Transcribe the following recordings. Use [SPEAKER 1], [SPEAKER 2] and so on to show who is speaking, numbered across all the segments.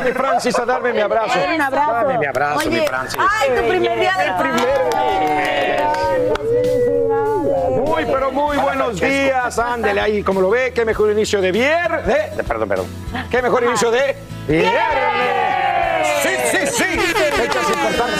[SPEAKER 1] Véngase, mi Francis, a darme mi abrazo.
[SPEAKER 2] Un abrazo.
[SPEAKER 1] Dame mi abrazo,
[SPEAKER 2] Oye,
[SPEAKER 1] mi Francis.
[SPEAKER 2] Ay, tu primer día del
[SPEAKER 1] Muy, pero muy buenos días. Ándele ahí, como lo ve, qué mejor inicio de viernes. de- de- perdón, perdón. Qué mejor inicio de viernes. Sí, sí, sí.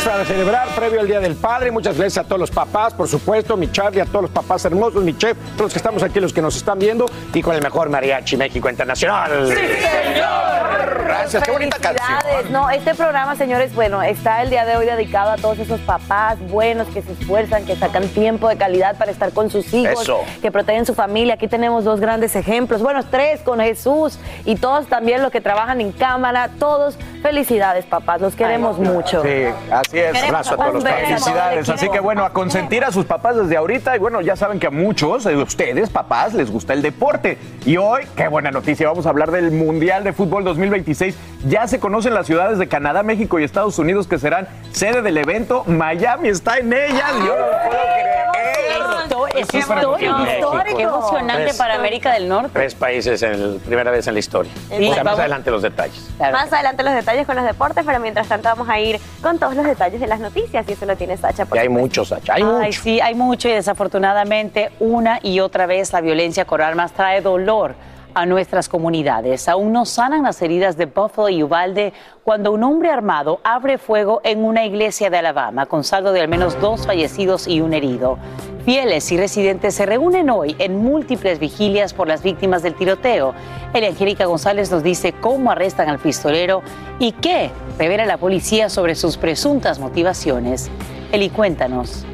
[SPEAKER 1] Para celebrar previo al Día del Padre. Muchas gracias a todos los papás, por supuesto, mi Charlie, a todos los papás hermosos, mi chef, todos los que estamos aquí, los que nos están viendo, y con el mejor mariachi México Internacional. ¡Sí, señor! Gracias, qué bonita canción.
[SPEAKER 3] Felicidades. No, este programa, señores, bueno, está el día de hoy dedicado a todos esos papás buenos que se esfuerzan, que sacan tiempo de calidad para estar con sus hijos,
[SPEAKER 1] Eso.
[SPEAKER 3] que protegen su familia. Aquí tenemos dos grandes ejemplos, bueno, tres con Jesús y todos también los que trabajan en cámara. Todos, felicidades, papás, los queremos mucho.
[SPEAKER 4] Sí, así es.
[SPEAKER 3] Queremos
[SPEAKER 1] Abrazo a todos los.
[SPEAKER 4] Felicidades. Así que bueno, a consentir a sus papás desde ahorita. Y bueno, ya saben que a muchos de ustedes, papás, les gusta el deporte. Y hoy, qué buena noticia, vamos a hablar del Mundial de Fútbol 2026. Ya se conocen las ciudades de Canadá, México y Estados Unidos que serán sede del evento. Miami está en ellas. Yo no lo puedo creer.
[SPEAKER 5] Es histórico.
[SPEAKER 1] emocionante.
[SPEAKER 5] Qué emocionante
[SPEAKER 1] Tres.
[SPEAKER 5] para América del Norte.
[SPEAKER 1] Tres países en el- primera vez en la historia.
[SPEAKER 5] Sí,
[SPEAKER 1] o sea, más adelante los detalles.
[SPEAKER 5] Claro.
[SPEAKER 3] Más adelante los detalles con los deportes, pero mientras tanto vamos a ir con todos los detalles de las noticias y eso lo tiene Sacha. por
[SPEAKER 1] Y hay muchos, Sacha, hay
[SPEAKER 5] Ay, sí, hay mucho y desafortunadamente una y otra vez la violencia con armas trae dolor a nuestras comunidades. Aún no sanan las heridas de Buffalo y Uvalde cuando un hombre armado abre fuego en una iglesia de Alabama con saldo de al menos dos fallecidos y un herido. Fieles y residentes se reúnen hoy en múltiples vigilias por las víctimas del tiroteo. El Angélica González nos dice cómo arrestan al pistolero y qué revela la policía sobre sus presuntas motivaciones. Eli, cuéntanos.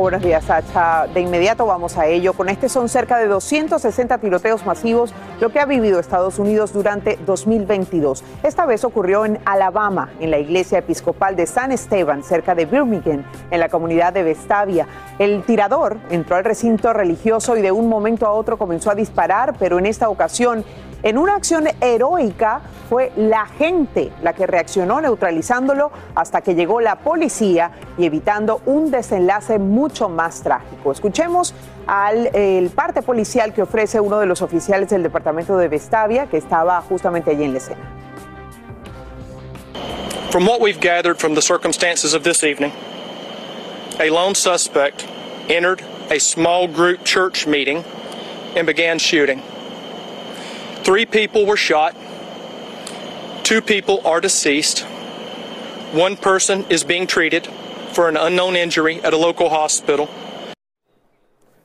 [SPEAKER 2] Buenos días, Sacha. De inmediato vamos a ello. Con este son cerca de 260 tiroteos masivos, lo que ha vivido Estados Unidos durante 2022. Esta vez ocurrió en Alabama, en la iglesia episcopal de San Esteban, cerca de Birmingham, en la comunidad de Vestavia. El tirador entró al recinto religioso y de un momento a otro comenzó a disparar, pero en esta ocasión en una acción heroica fue la gente la que reaccionó neutralizándolo hasta que llegó la policía y evitando un desenlace mucho más trágico. Escuchemos al parte policial que ofrece uno de los oficiales del departamento de Vestavia que estaba justamente allí en la escena.
[SPEAKER 6] From what we've gathered from the circumstances of this evening, a lone suspect entered a small group church meeting and began shooting. Three people were shot. Two people are deceased. One person is being treated for an unknown injury at a local hospital.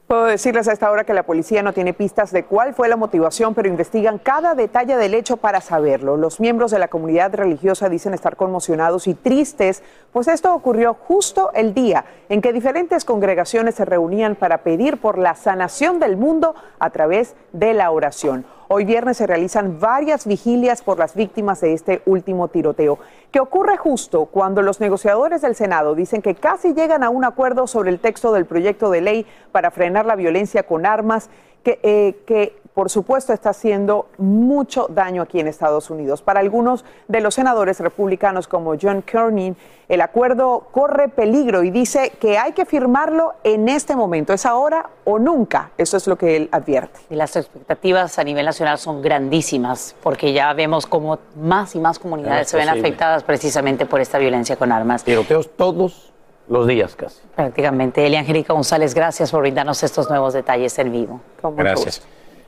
[SPEAKER 2] Puedo decirles a esta hora que la policía no tiene pistas de cuál fue la motivación, pero investigan cada detalle del hecho para saberlo. Los miembros de la comunidad religiosa dicen estar conmocionados y tristes, pues esto ocurrió justo el día en que diferentes congregaciones se reunían para pedir por la sanación del mundo a través de la oración. Hoy viernes se realizan varias vigilias por las víctimas de este último tiroteo, que ocurre justo cuando los negociadores del Senado dicen que casi llegan a un acuerdo sobre el texto del proyecto de ley para frenar la violencia con armas que, eh, por supuesto, está haciendo mucho daño aquí en Estados Unidos. Para algunos de los senadores republicanos como John Cornyn, el acuerdo corre peligro y dice que hay que firmarlo en este momento. ¿Es ahora o nunca? Eso es lo que él advierte.
[SPEAKER 5] Y las expectativas a nivel nacional son grandísimas, porque ya vemos cómo más y más comunidades se ven afectadas precisamente por esta violencia con armas.
[SPEAKER 1] Tiroteos todos los días casi.
[SPEAKER 5] Prácticamente. Elia Angélica González, gracias por brindarnos estos nuevos detalles en vivo.
[SPEAKER 1] Gracias.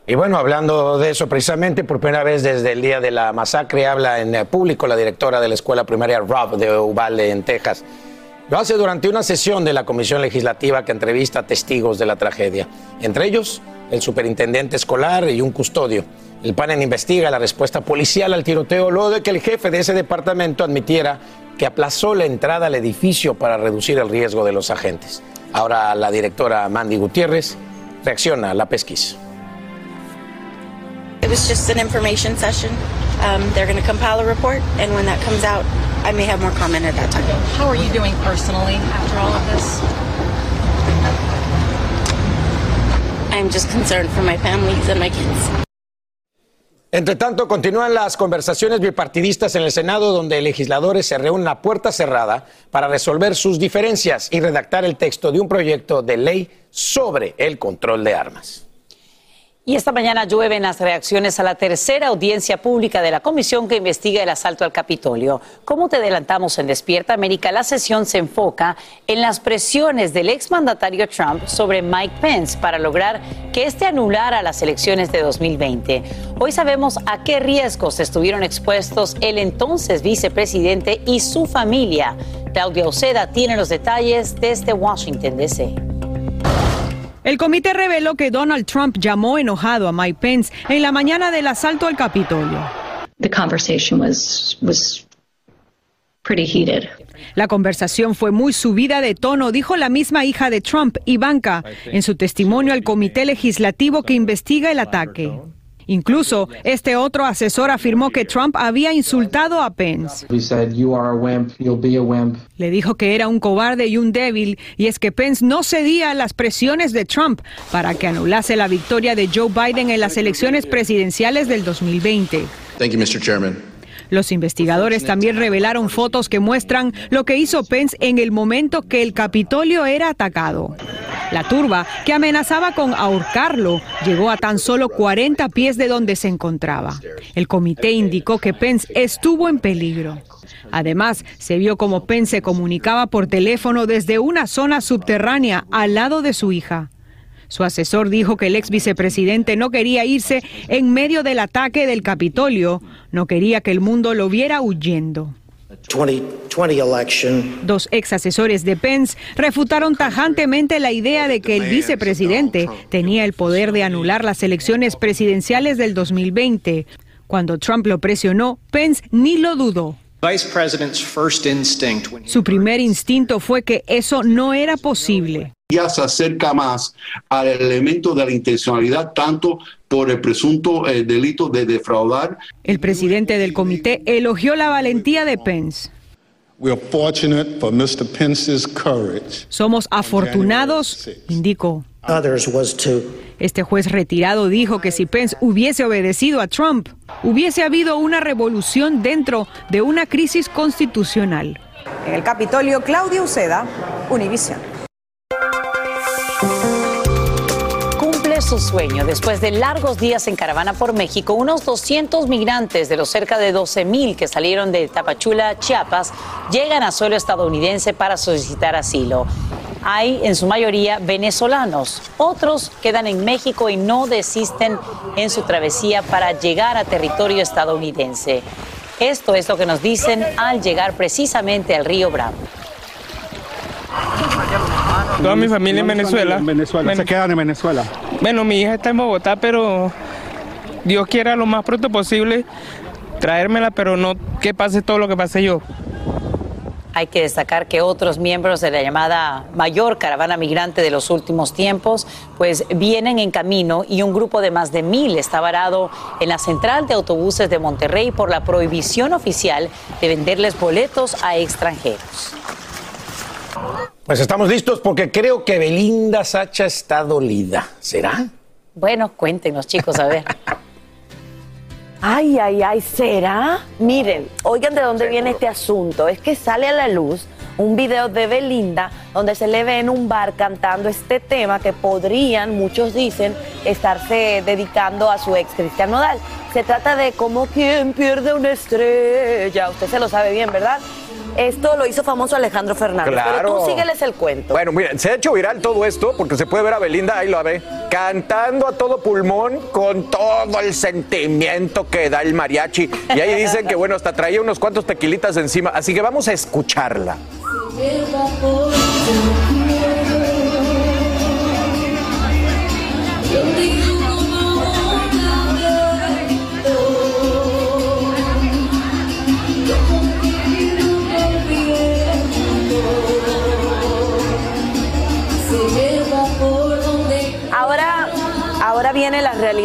[SPEAKER 1] Y bueno, hablando de eso precisamente, por primera vez desde el día de la masacre, habla en público la directora de la escuela primaria Rob de Uvalde, en Texas. Lo hace durante una sesión de la comisión legislativa que entrevista testigos de la tragedia, entre ellos el superintendente escolar y un custodio. El panel investiga la respuesta policial al tiroteo luego de que el jefe de ese departamento admitiera que aplazó la entrada al edificio para reducir el riesgo de los agentes. Ahora la directora Mandy Gutiérrez reacciona a la pesquisa.
[SPEAKER 7] Was just an information session. Um, they're going to compile a report, and when that comes out, I may have more comment at that time.
[SPEAKER 8] How are you doing personally after all of this?
[SPEAKER 7] I'm just concerned for my families and my kids.
[SPEAKER 1] Entre tanto, continúan las conversaciones bipartidistas en el Senado, donde legisladores se reúnen a puerta cerrada para resolver sus diferencias y redactar el texto de un proyecto de ley sobre el control de armas.
[SPEAKER 5] Y esta mañana llueven las reacciones a la tercera audiencia pública de la comisión que investiga el asalto al Capitolio. Como te adelantamos en Despierta América, la sesión se enfoca en las presiones del exmandatario Trump sobre Mike Pence para lograr que éste anulara las elecciones de 2020. Hoy sabemos a qué riesgos estuvieron expuestos el entonces vicepresidente y su familia. Claudia Oceda tiene los detalles desde Washington, D.C.
[SPEAKER 9] El comité reveló que Donald Trump llamó enojado a Mike Pence en la mañana del asalto al Capitolio.
[SPEAKER 10] The conversation was was pretty heated.
[SPEAKER 9] La conversación fue muy subida de tono, dijo la misma hija de Trump, Ivanka, en su testimonio al comité legislativo que investiga el ataque. Incluso, este otro asesor afirmó que Trump había insultado a Pence. Le dijo que era un cobarde y un débil, y es que Pence no cedía a las presiones de Trump para que anulase la victoria de Joe Biden en las elecciones presidenciales del 2020.
[SPEAKER 11] Thank you, Mr. Chairman.
[SPEAKER 9] Los investigadores también revelaron fotos que muestran lo que hizo Pence en el momento que el Capitolio era atacado. La turba, que amenazaba con ahorcarlo, llegó a tan solo 40 pies de donde se encontraba. El comité indicó que Pence estuvo en peligro. Además, se vio como Pence se comunicaba por teléfono desde una zona subterránea al lado de su hija. Su asesor dijo que el ex vicepresidente no quería irse en medio del ataque del Capitolio, no quería que el mundo lo viera huyendo.
[SPEAKER 12] 2020 election.
[SPEAKER 9] Dos ex asesores de Pence refutaron tajantemente la idea de que el vicepresidente tenía el poder de anular las elecciones presidenciales del 2020. Cuando Trump lo presionó, Pence ni lo dudó.
[SPEAKER 13] Vice President's first instinct when
[SPEAKER 9] Su primer instinto fue que eso no era posible.
[SPEAKER 14] ya se acerca más al elemento de la intencionalidad, tanto por el presunto eh, delito de defraudar.
[SPEAKER 9] El presidente del comité elogió la valentía de Pence.
[SPEAKER 15] We are fortunate for Mr. Pence's courage.
[SPEAKER 9] Somos afortunados, indicó.
[SPEAKER 12] Others was to
[SPEAKER 9] Este juez retirado dijo que si Pence hubiese obedecido a Trump, hubiese habido una revolución dentro de una crisis constitucional.
[SPEAKER 2] En el Capitolio, Claudia Uceda, Univisión.
[SPEAKER 5] Cumple su sueño. Después de largos días en caravana por México, unos 200 migrantes de los cerca de 12 mil que salieron de Tapachula, Chiapas, llegan a suelo estadounidense para solicitar asilo. Hay en su mayoría venezolanos. Otros quedan en México y no desisten en su travesía para llegar a territorio estadounidense. Esto es lo que nos dicen al llegar precisamente al río Bravo.
[SPEAKER 16] Toda mi familia en Venezuela.
[SPEAKER 17] En Venezuela. Se quedan en Venezuela.
[SPEAKER 16] Bueno, mi hija está en Bogotá, pero Dios quiera lo más pronto posible traérmela, pero no que pase todo lo que pasé yo.
[SPEAKER 5] Hay que destacar que otros miembros de la llamada mayor caravana migrante de los últimos tiempos, pues vienen en camino y un grupo de más de mil está varado en la central de autobuses de Monterrey por la prohibición oficial de venderles boletos a extranjeros.
[SPEAKER 1] Pues estamos listos porque creo que Belinda Sacha está dolida. ¿Será?
[SPEAKER 5] Bueno, cuéntenos, chicos, a ver.
[SPEAKER 3] Ay, ay, ay, ¿será? Miren, oigan de dónde viene este asunto. Es que sale a la luz un video de Belinda donde se le ve en un bar cantando este tema que podrían, muchos dicen, estarse dedicando a su ex Cristian Nodal. Se trata de como quien pierde una estrella. Usted se lo sabe bien, ¿verdad? Esto lo hizo famoso Alejandro Fernández. Pero
[SPEAKER 4] Claro.
[SPEAKER 3] tú sígueles el cuento.
[SPEAKER 4] Bueno, miren, se ha hecho viral todo esto porque se puede ver a Belinda, ahí lo ve, cantando a todo pulmón con todo el sentimiento que da el mariachi. Y ahí dicen que, bueno, hasta traía unos cuantos tequilitas encima. Así que vamos a escucharla.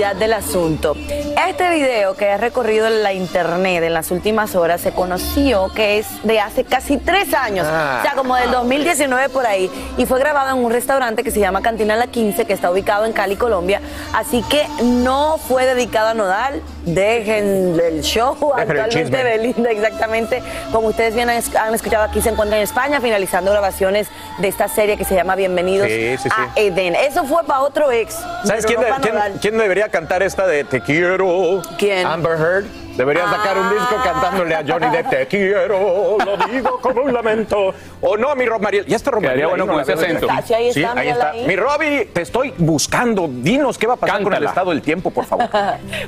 [SPEAKER 3] Realidad del asunto. Este video que ha recorrido la internet en las últimas horas se conoció que es de hace casi tres años,
[SPEAKER 18] Ah.
[SPEAKER 3] o sea, como del 2019 por ahí, y fue grabado en un restaurante que se llama Cantina La 15, que está ubicado en Cali, Colombia. Así que no fue dedicado a Nodal. Dejen el show.
[SPEAKER 18] Dejen
[SPEAKER 3] Actualmente. Belinda, exactamente. Como ustedes bien han han escuchado aquí, se encuentra en España finalizando grabaciones de esta serie que se llama Bienvenidos
[SPEAKER 4] Sí, sí, sí.
[SPEAKER 3] a Eden. Eso fue para otro ex.
[SPEAKER 4] ¿Sabes quién,
[SPEAKER 3] no
[SPEAKER 4] de- quién- quién debería cantar esta de Te quiero?
[SPEAKER 3] ¿Quién?
[SPEAKER 4] Amber Heard. Debería sacar un disco cantándole a Johnny Depp Te quiero, lo digo como un lamento. O no, mi Rob Mariel. Ya está Rob Mariel,
[SPEAKER 19] bueno
[SPEAKER 4] ahí,
[SPEAKER 19] con ese acento.
[SPEAKER 3] Está, sí, ahí
[SPEAKER 4] Sí,
[SPEAKER 3] está,
[SPEAKER 4] ahí está. Mi Robbie, te estoy buscando. Dinos qué va a pasar con el estado del tiempo, por favor.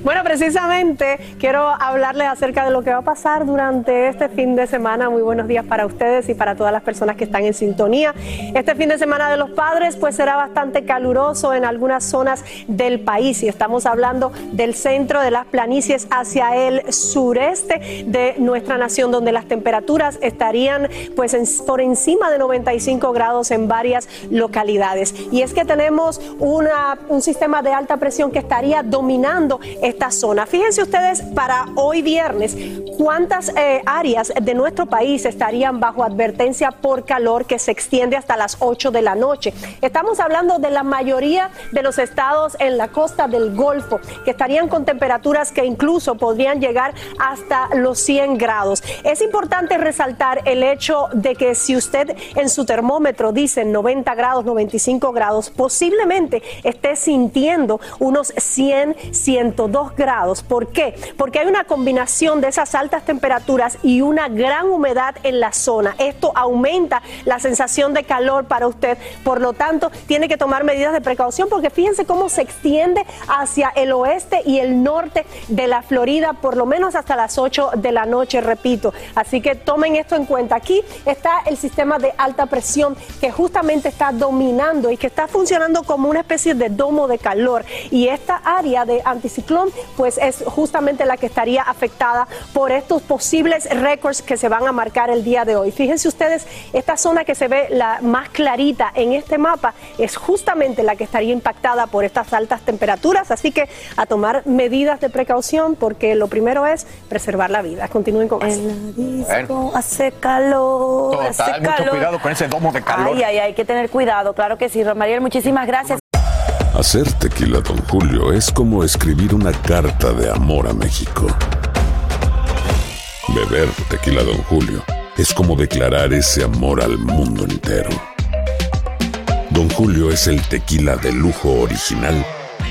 [SPEAKER 18] Bueno, precisamente quiero hablarles acerca de lo que va a pasar durante este fin de semana. Muy buenos días para ustedes y para todas las personas que están en sintonía. Este fin de semana de los padres pues será bastante caluroso en algunas zonas del país y estamos hablando del centro de las planicies hacia el sureste de nuestra nación donde las temperaturas estarían pues por encima de 95 grados en varias localidades. Y es que tenemos un sistema de alta presión que estaría dominando esta zona. Fíjense ustedes para hoy viernes cuántas eh, áreas de nuestro país estarían bajo advertencia por calor que se extiende hasta las 8 de la noche. Estamos hablando de la mayoría de los estados en la costa del Golfo que estarían con temperaturas que incluso podrían llegar hasta los 100 grados. Es importante resaltar el hecho de que si usted en su termómetro dice 90 grados, 95 grados, posiblemente esté sintiendo unos 100, 102 grados. ¿Por qué? Porque hay una combinación de esas altas temperaturas y una gran humedad en la zona. Esto aumenta la sensación de calor para usted. Por lo tanto, tiene que tomar medidas de precaución porque fíjense cómo se extiende hacia el oeste y el norte de la Florida, por lo menos hasta las 8 de la noche, repito. Así que tomen esto en cuenta. Aquí está el sistema de alta presión que justamente está dominando y que está funcionando como una especie de domo de calor. Y esta área de anticiclón, pues es justamente la que estaría afectada por estos posibles récords que se van a marcar el día de hoy. Fíjense ustedes, esta zona que se ve la más clarita en este mapa es justamente la que estaría impactada por estas altas temperaturas. Así que a tomar medidas de precaución porque lo primero es preservar la vida. Continúen con más.
[SPEAKER 3] Disco, hace calor.
[SPEAKER 4] Total,
[SPEAKER 3] hace
[SPEAKER 4] mucho
[SPEAKER 3] calor.
[SPEAKER 4] cuidado con ese domo de calor.
[SPEAKER 3] Ay, ay, hay que tener cuidado. Claro que sí, Romariel, muchísimas gracias.
[SPEAKER 20] Hacer tequila, Don Julio, es como escribir una carta de amor a México. Beber tequila, Don Julio, es como declarar ese amor al mundo entero. Don Julio es el tequila de lujo original,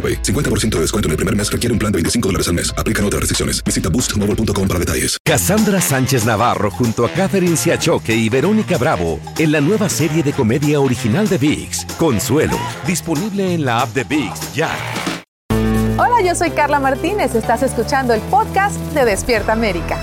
[SPEAKER 21] AroPay. 50% de descuento en el primer mes requiere un plan de 25 dólares al mes. Aplican otras restricciones. Visita boostmobile.com para detalles.
[SPEAKER 22] Cassandra Sánchez Navarro junto a Catherine Siachoque y Verónica Bravo en la nueva serie de comedia original de VIX, Consuelo, disponible en la app de VIX ya.
[SPEAKER 23] Hola, yo soy Carla Martínez. Estás escuchando el podcast de Despierta América.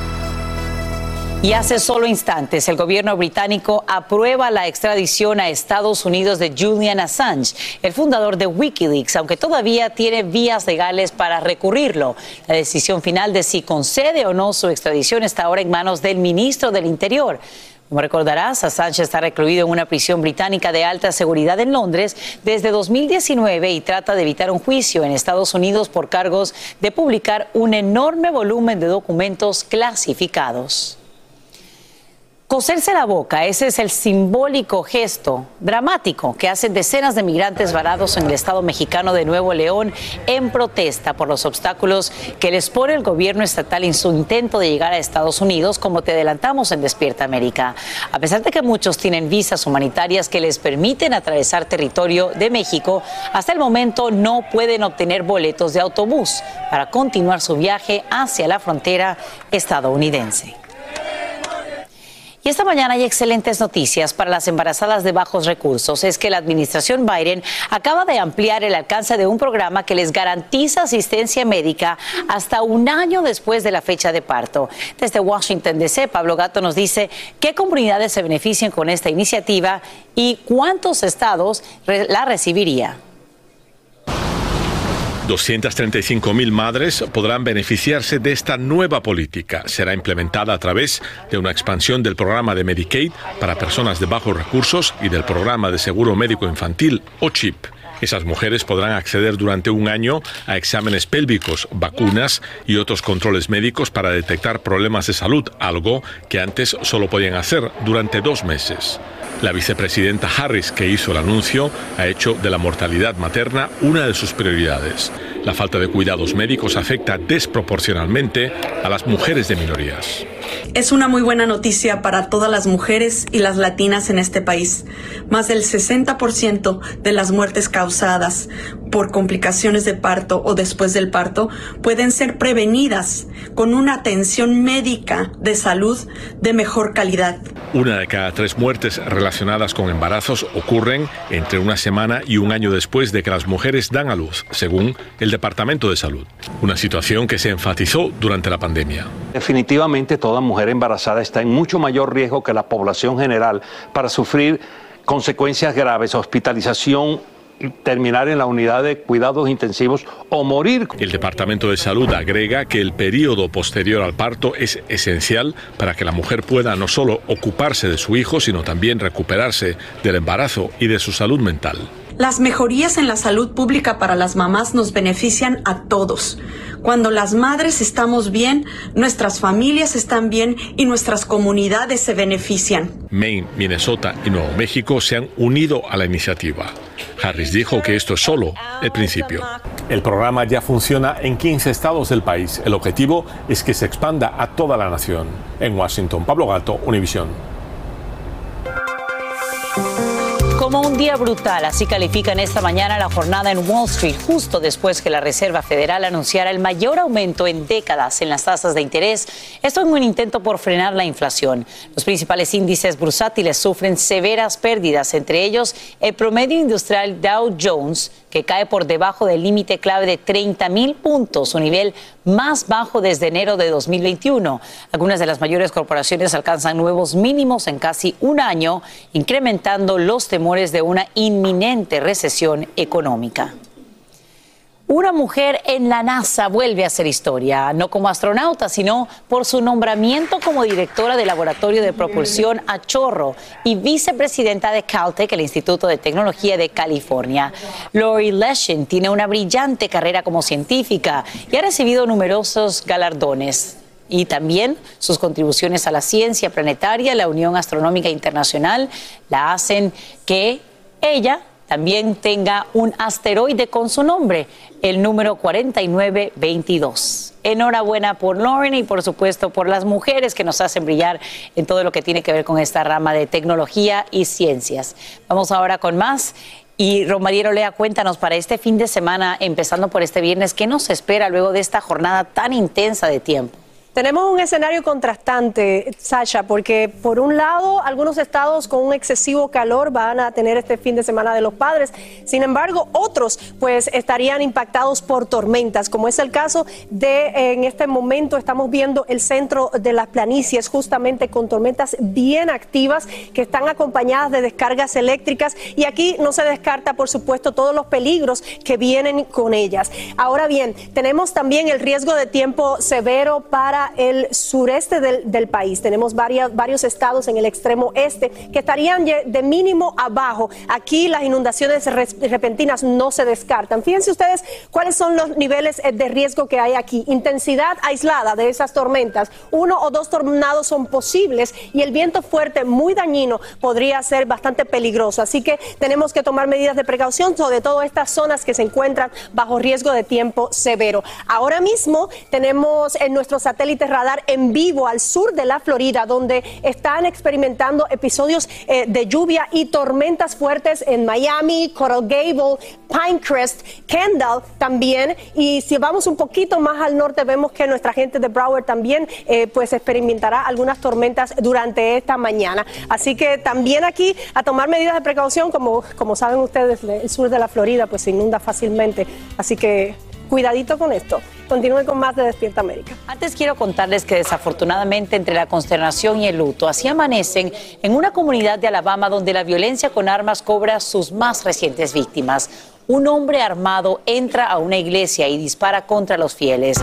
[SPEAKER 5] Y hace solo instantes el gobierno británico aprueba la extradición a Estados Unidos de Julian Assange, el fundador de Wikileaks, aunque todavía tiene vías legales para recurrirlo. La decisión final de si concede o no su extradición está ahora en manos del ministro del Interior. Como recordarás, Assange está recluido en una prisión británica de alta seguridad en Londres desde 2019 y trata de evitar un juicio en Estados Unidos por cargos de publicar un enorme volumen de documentos clasificados. Coserse la boca, ese es el simbólico gesto dramático que hacen decenas de migrantes varados en el estado mexicano de Nuevo León en protesta por los obstáculos que les pone el gobierno estatal en su intento de llegar a Estados Unidos, como te adelantamos en Despierta América. A pesar de que muchos tienen visas humanitarias que les permiten atravesar territorio de México, hasta el momento no pueden obtener boletos de autobús para continuar su viaje hacia la frontera estadounidense. Y esta mañana hay excelentes noticias para las embarazadas de bajos recursos. Es que la administración Biden acaba de ampliar el alcance de un programa que les garantiza asistencia médica hasta un año después de la fecha de parto. Desde Washington DC, Pablo Gato nos dice qué comunidades se benefician con esta iniciativa y cuántos estados la recibiría.
[SPEAKER 24] 235.000 madres podrán beneficiarse de esta nueva política. Será implementada a través de una expansión del programa de Medicaid para personas de bajos recursos y del programa de seguro médico infantil o CHIP. Esas mujeres podrán acceder durante un año a exámenes pélvicos, vacunas y otros controles médicos para detectar problemas de salud, algo que antes solo podían hacer durante dos meses. La vicepresidenta Harris, que hizo el anuncio, ha hecho de la mortalidad materna una de sus prioridades. La falta de cuidados médicos afecta desproporcionalmente a las mujeres de minorías.
[SPEAKER 25] Es una muy buena noticia para todas las mujeres y las latinas en este país. Más del 60% de las muertes causadas por complicaciones de parto o después del parto pueden ser prevenidas con una atención médica de salud de mejor calidad.
[SPEAKER 24] Una de cada tres muertes relacionadas con embarazos ocurren entre una semana y un año después de que las mujeres dan a luz, según el Departamento de Salud. Una situación que se enfatizó durante la pandemia.
[SPEAKER 26] Definitivamente toda mujer embarazada está en mucho mayor riesgo que la población general para sufrir consecuencias graves, hospitalización terminar en la unidad de cuidados intensivos o morir.
[SPEAKER 24] El Departamento de Salud agrega que el periodo posterior al parto es esencial para que la mujer pueda no solo ocuparse de su hijo, sino también recuperarse del embarazo y de su salud mental.
[SPEAKER 25] Las mejorías en la salud pública para las mamás nos benefician a todos. Cuando las madres estamos bien, nuestras familias están bien y nuestras comunidades se benefician.
[SPEAKER 24] Maine, Minnesota y Nuevo México se han unido a la iniciativa. Harris dijo que esto es solo el principio. El programa ya funciona en 15 estados del país. El objetivo es que se expanda a toda la nación. En Washington, Pablo Gato, Univisión.
[SPEAKER 5] Como un día brutal, así califican esta mañana la jornada en Wall Street, justo después que la Reserva Federal anunciara el mayor aumento en décadas en las tasas de interés. Esto en un intento por frenar la inflación. Los principales índices bursátiles sufren severas pérdidas, entre ellos el promedio industrial Dow Jones, que cae por debajo del límite clave de 30 mil puntos, su nivel más bajo desde enero de 2021. Algunas de las mayores corporaciones alcanzan nuevos mínimos en casi un año, incrementando los temores de una inminente recesión económica. Una mujer en la NASA vuelve a hacer historia, no como astronauta, sino por su nombramiento como directora del Laboratorio de Propulsión a Chorro y vicepresidenta de Caltech, el Instituto de Tecnología de California. Lori Leshin tiene una brillante carrera como científica y ha recibido numerosos galardones y también sus contribuciones a la ciencia planetaria, la Unión Astronómica Internacional, la hacen que ella también tenga un asteroide con su nombre, el número 4922. Enhorabuena por Lauren y por supuesto por las mujeres que nos hacen brillar en todo lo que tiene que ver con esta rama de tecnología y ciencias. Vamos ahora con más. Y Romariero Lea, cuéntanos para este fin de semana, empezando por este viernes, ¿qué nos espera luego de esta jornada tan intensa de tiempo?
[SPEAKER 18] Tenemos un escenario contrastante, Sasha, porque por un lado, algunos estados con un excesivo calor van a tener este fin de semana de los padres. Sin embargo, otros pues estarían impactados por tormentas, como es el caso de en este momento estamos viendo el centro de las planicies justamente con tormentas bien activas que están acompañadas de descargas eléctricas y aquí no se descarta, por supuesto, todos los peligros que vienen con ellas. Ahora bien, tenemos también el riesgo de tiempo severo para el sureste del, país. Tenemos varias, varios estados en el extremo este que estarían de mínimo abajo. Aquí las inundaciones repentinas no se descartan. Fíjense ustedes cuáles son los niveles eh, de riesgo que hay aquí. Intensidad aislada de esas tormentas. Uno o dos tornados son posibles y el viento fuerte muy dañino podría ser bastante peligroso. Así que tenemos que tomar medidas de precaución sobre todo estas zonas que se encuentran bajo riesgo de tiempo severo. Ahora mismo tenemos en nuestro satélite radar en vivo al sur de la Florida, donde están experimentando episodios eh, de lluvia y tormentas fuertes en Miami, Coral Gable, Pinecrest, Kendall también. Y si vamos un poquito más al norte, vemos que nuestra gente de Broward también eh, pues experimentará algunas tormentas durante esta mañana. Así que también aquí a tomar medidas de precaución, como, como saben ustedes, el sur de la Florida pues se inunda fácilmente. Así que cuidadito con esto. Continúe con más de Despierta América.
[SPEAKER 5] Antes quiero contarles que desafortunadamente entre la consternación y el luto, así amanecen en una comunidad de Alabama donde la violencia con armas cobra sus más recientes víctimas. Un hombre armado entra a una iglesia y dispara contra los fieles.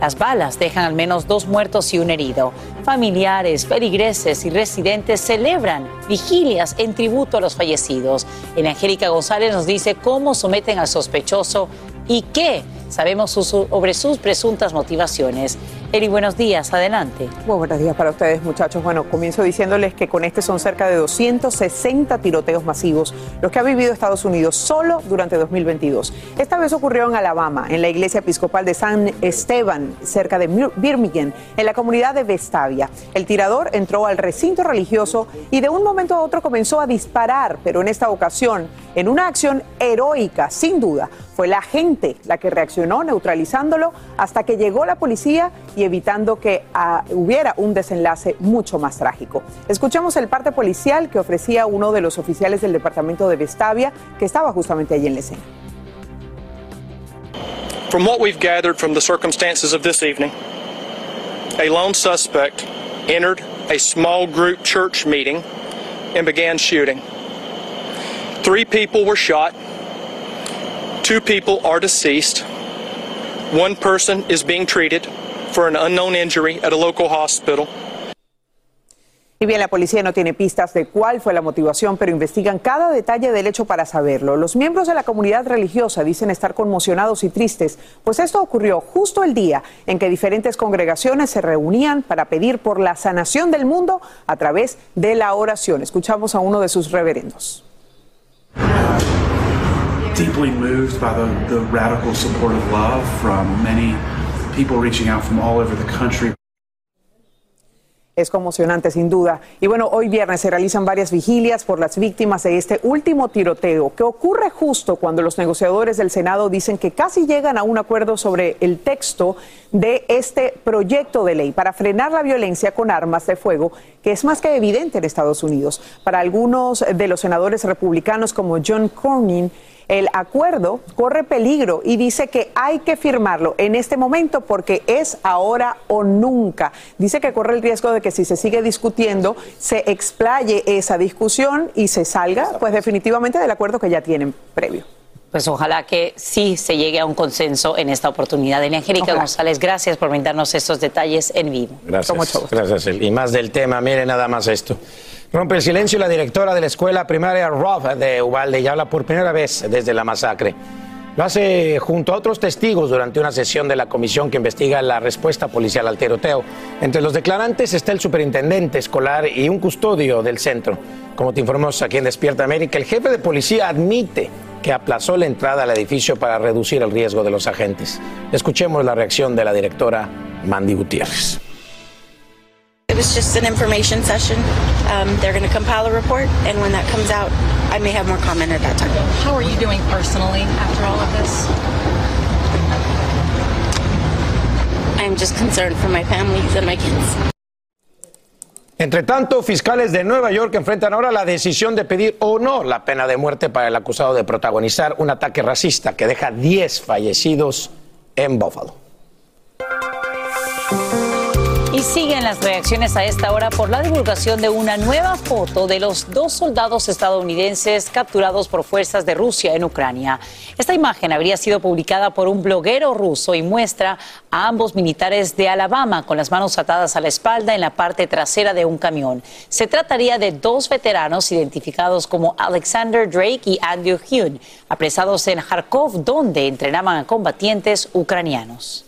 [SPEAKER 5] Las balas dejan al menos dos muertos y un herido. Familiares, feligreses y residentes celebran vigilias en tributo a los fallecidos. En Angélica González nos dice cómo someten al sospechoso y qué sabemos sobre sus presuntas motivaciones. Eri, buenos días, adelante.
[SPEAKER 2] Muy buenos días para ustedes, muchachos. Bueno, comienzo diciéndoles que con este son cerca de 260 tiroteos masivos los que ha vivido Estados Unidos solo durante 2022. Esta vez ocurrió en Alabama, en la iglesia episcopal de San Esteban, cerca de Birmingham, en la comunidad de Vestavia. El tirador entró al recinto religioso y de un momento a otro comenzó a disparar, pero en esta ocasión, en una acción heroica, sin duda, fue la gente la que reaccionó neutralizándolo hasta que llegó la policía y evitando que ah, hubiera un desenlace mucho más trágico. Escuchemos el parte policial que ofrecía uno de los oficiales del departamento de Vestavia que estaba justamente allí en la escena.
[SPEAKER 6] From what we've gathered from the circumstances of this evening, a lone suspect entered a small group church meeting and began shooting. Three people were shot. Two people are deceased. One person is being treated for an unknown injury at a local hospital.
[SPEAKER 2] Y bien, la policía no tiene pistas de cuál fue la motivación, pero investigan cada detalle del hecho para saberlo. Los miembros de la comunidad religiosa dicen estar conmocionados y tristes, pues esto ocurrió justo el día en que diferentes congregaciones se reunían para pedir por la sanación del mundo a través de la oración. Escuchamos a uno de sus reverendos.
[SPEAKER 27] Deeply moved by the, the radical support of love from many people reaching out from all over the country.
[SPEAKER 2] Es conmocionante, sin duda. Y bueno, hoy viernes se realizan varias vigilias por las víctimas de este último tiroteo, que ocurre justo cuando los negociadores del Senado dicen que casi llegan a un acuerdo sobre el texto de este proyecto de ley para frenar la violencia con armas de fuego, que es más que evidente en Estados Unidos. Para algunos de los senadores republicanos, como John Cornyn, el acuerdo corre peligro y dice que hay que firmarlo en este momento porque es ahora o nunca. Dice que corre el riesgo de que si se sigue discutiendo se explaye esa discusión y se salga pues definitivamente del acuerdo que ya tienen previo.
[SPEAKER 5] Pues ojalá que sí se llegue a un consenso en esta oportunidad. Elia Angélica González, gracias por brindarnos estos detalles en vivo.
[SPEAKER 1] Gracias. Gracias. Y más del tema, mire nada más esto. Rompe el silencio la directora de la escuela primaria Rob de Ubalde y habla por primera vez desde la masacre. Lo hace junto a otros testigos durante una sesión de la comisión que investiga la respuesta policial al tiroteo. Entre los declarantes está el superintendente escolar y un custodio del centro. Como te informamos aquí en Despierta América, el jefe de policía admite que aplazó la entrada al edificio para reducir el riesgo de los agentes. Escuchemos la reacción de la directora Mandy Gutiérrez.
[SPEAKER 28] It was just an information session. Um, they're going to compile a report, and when that comes out, I may have more comment at that time.
[SPEAKER 29] How are you doing personally after all of this?
[SPEAKER 28] I'm just concerned for my families and my kids.
[SPEAKER 1] Entre tanto, fiscales de Nueva York enfrentan ahora la decisión de pedir o no la pena de muerte para el acusado de protagonizar un ataque racista que deja 10 fallecidos en Buffalo.
[SPEAKER 5] Y siguen las reacciones a esta hora por la divulgación de una nueva foto de los dos soldados estadounidenses capturados por fuerzas de Rusia en Ucrania. Esta imagen habría sido publicada por un bloguero ruso y muestra a ambos militares de Alabama con las manos atadas a la espalda en la parte trasera de un camión. Se trataría de dos veteranos identificados como Alexander Drake y Andrew Hune, apresados en Kharkov, donde entrenaban a combatientes ucranianos.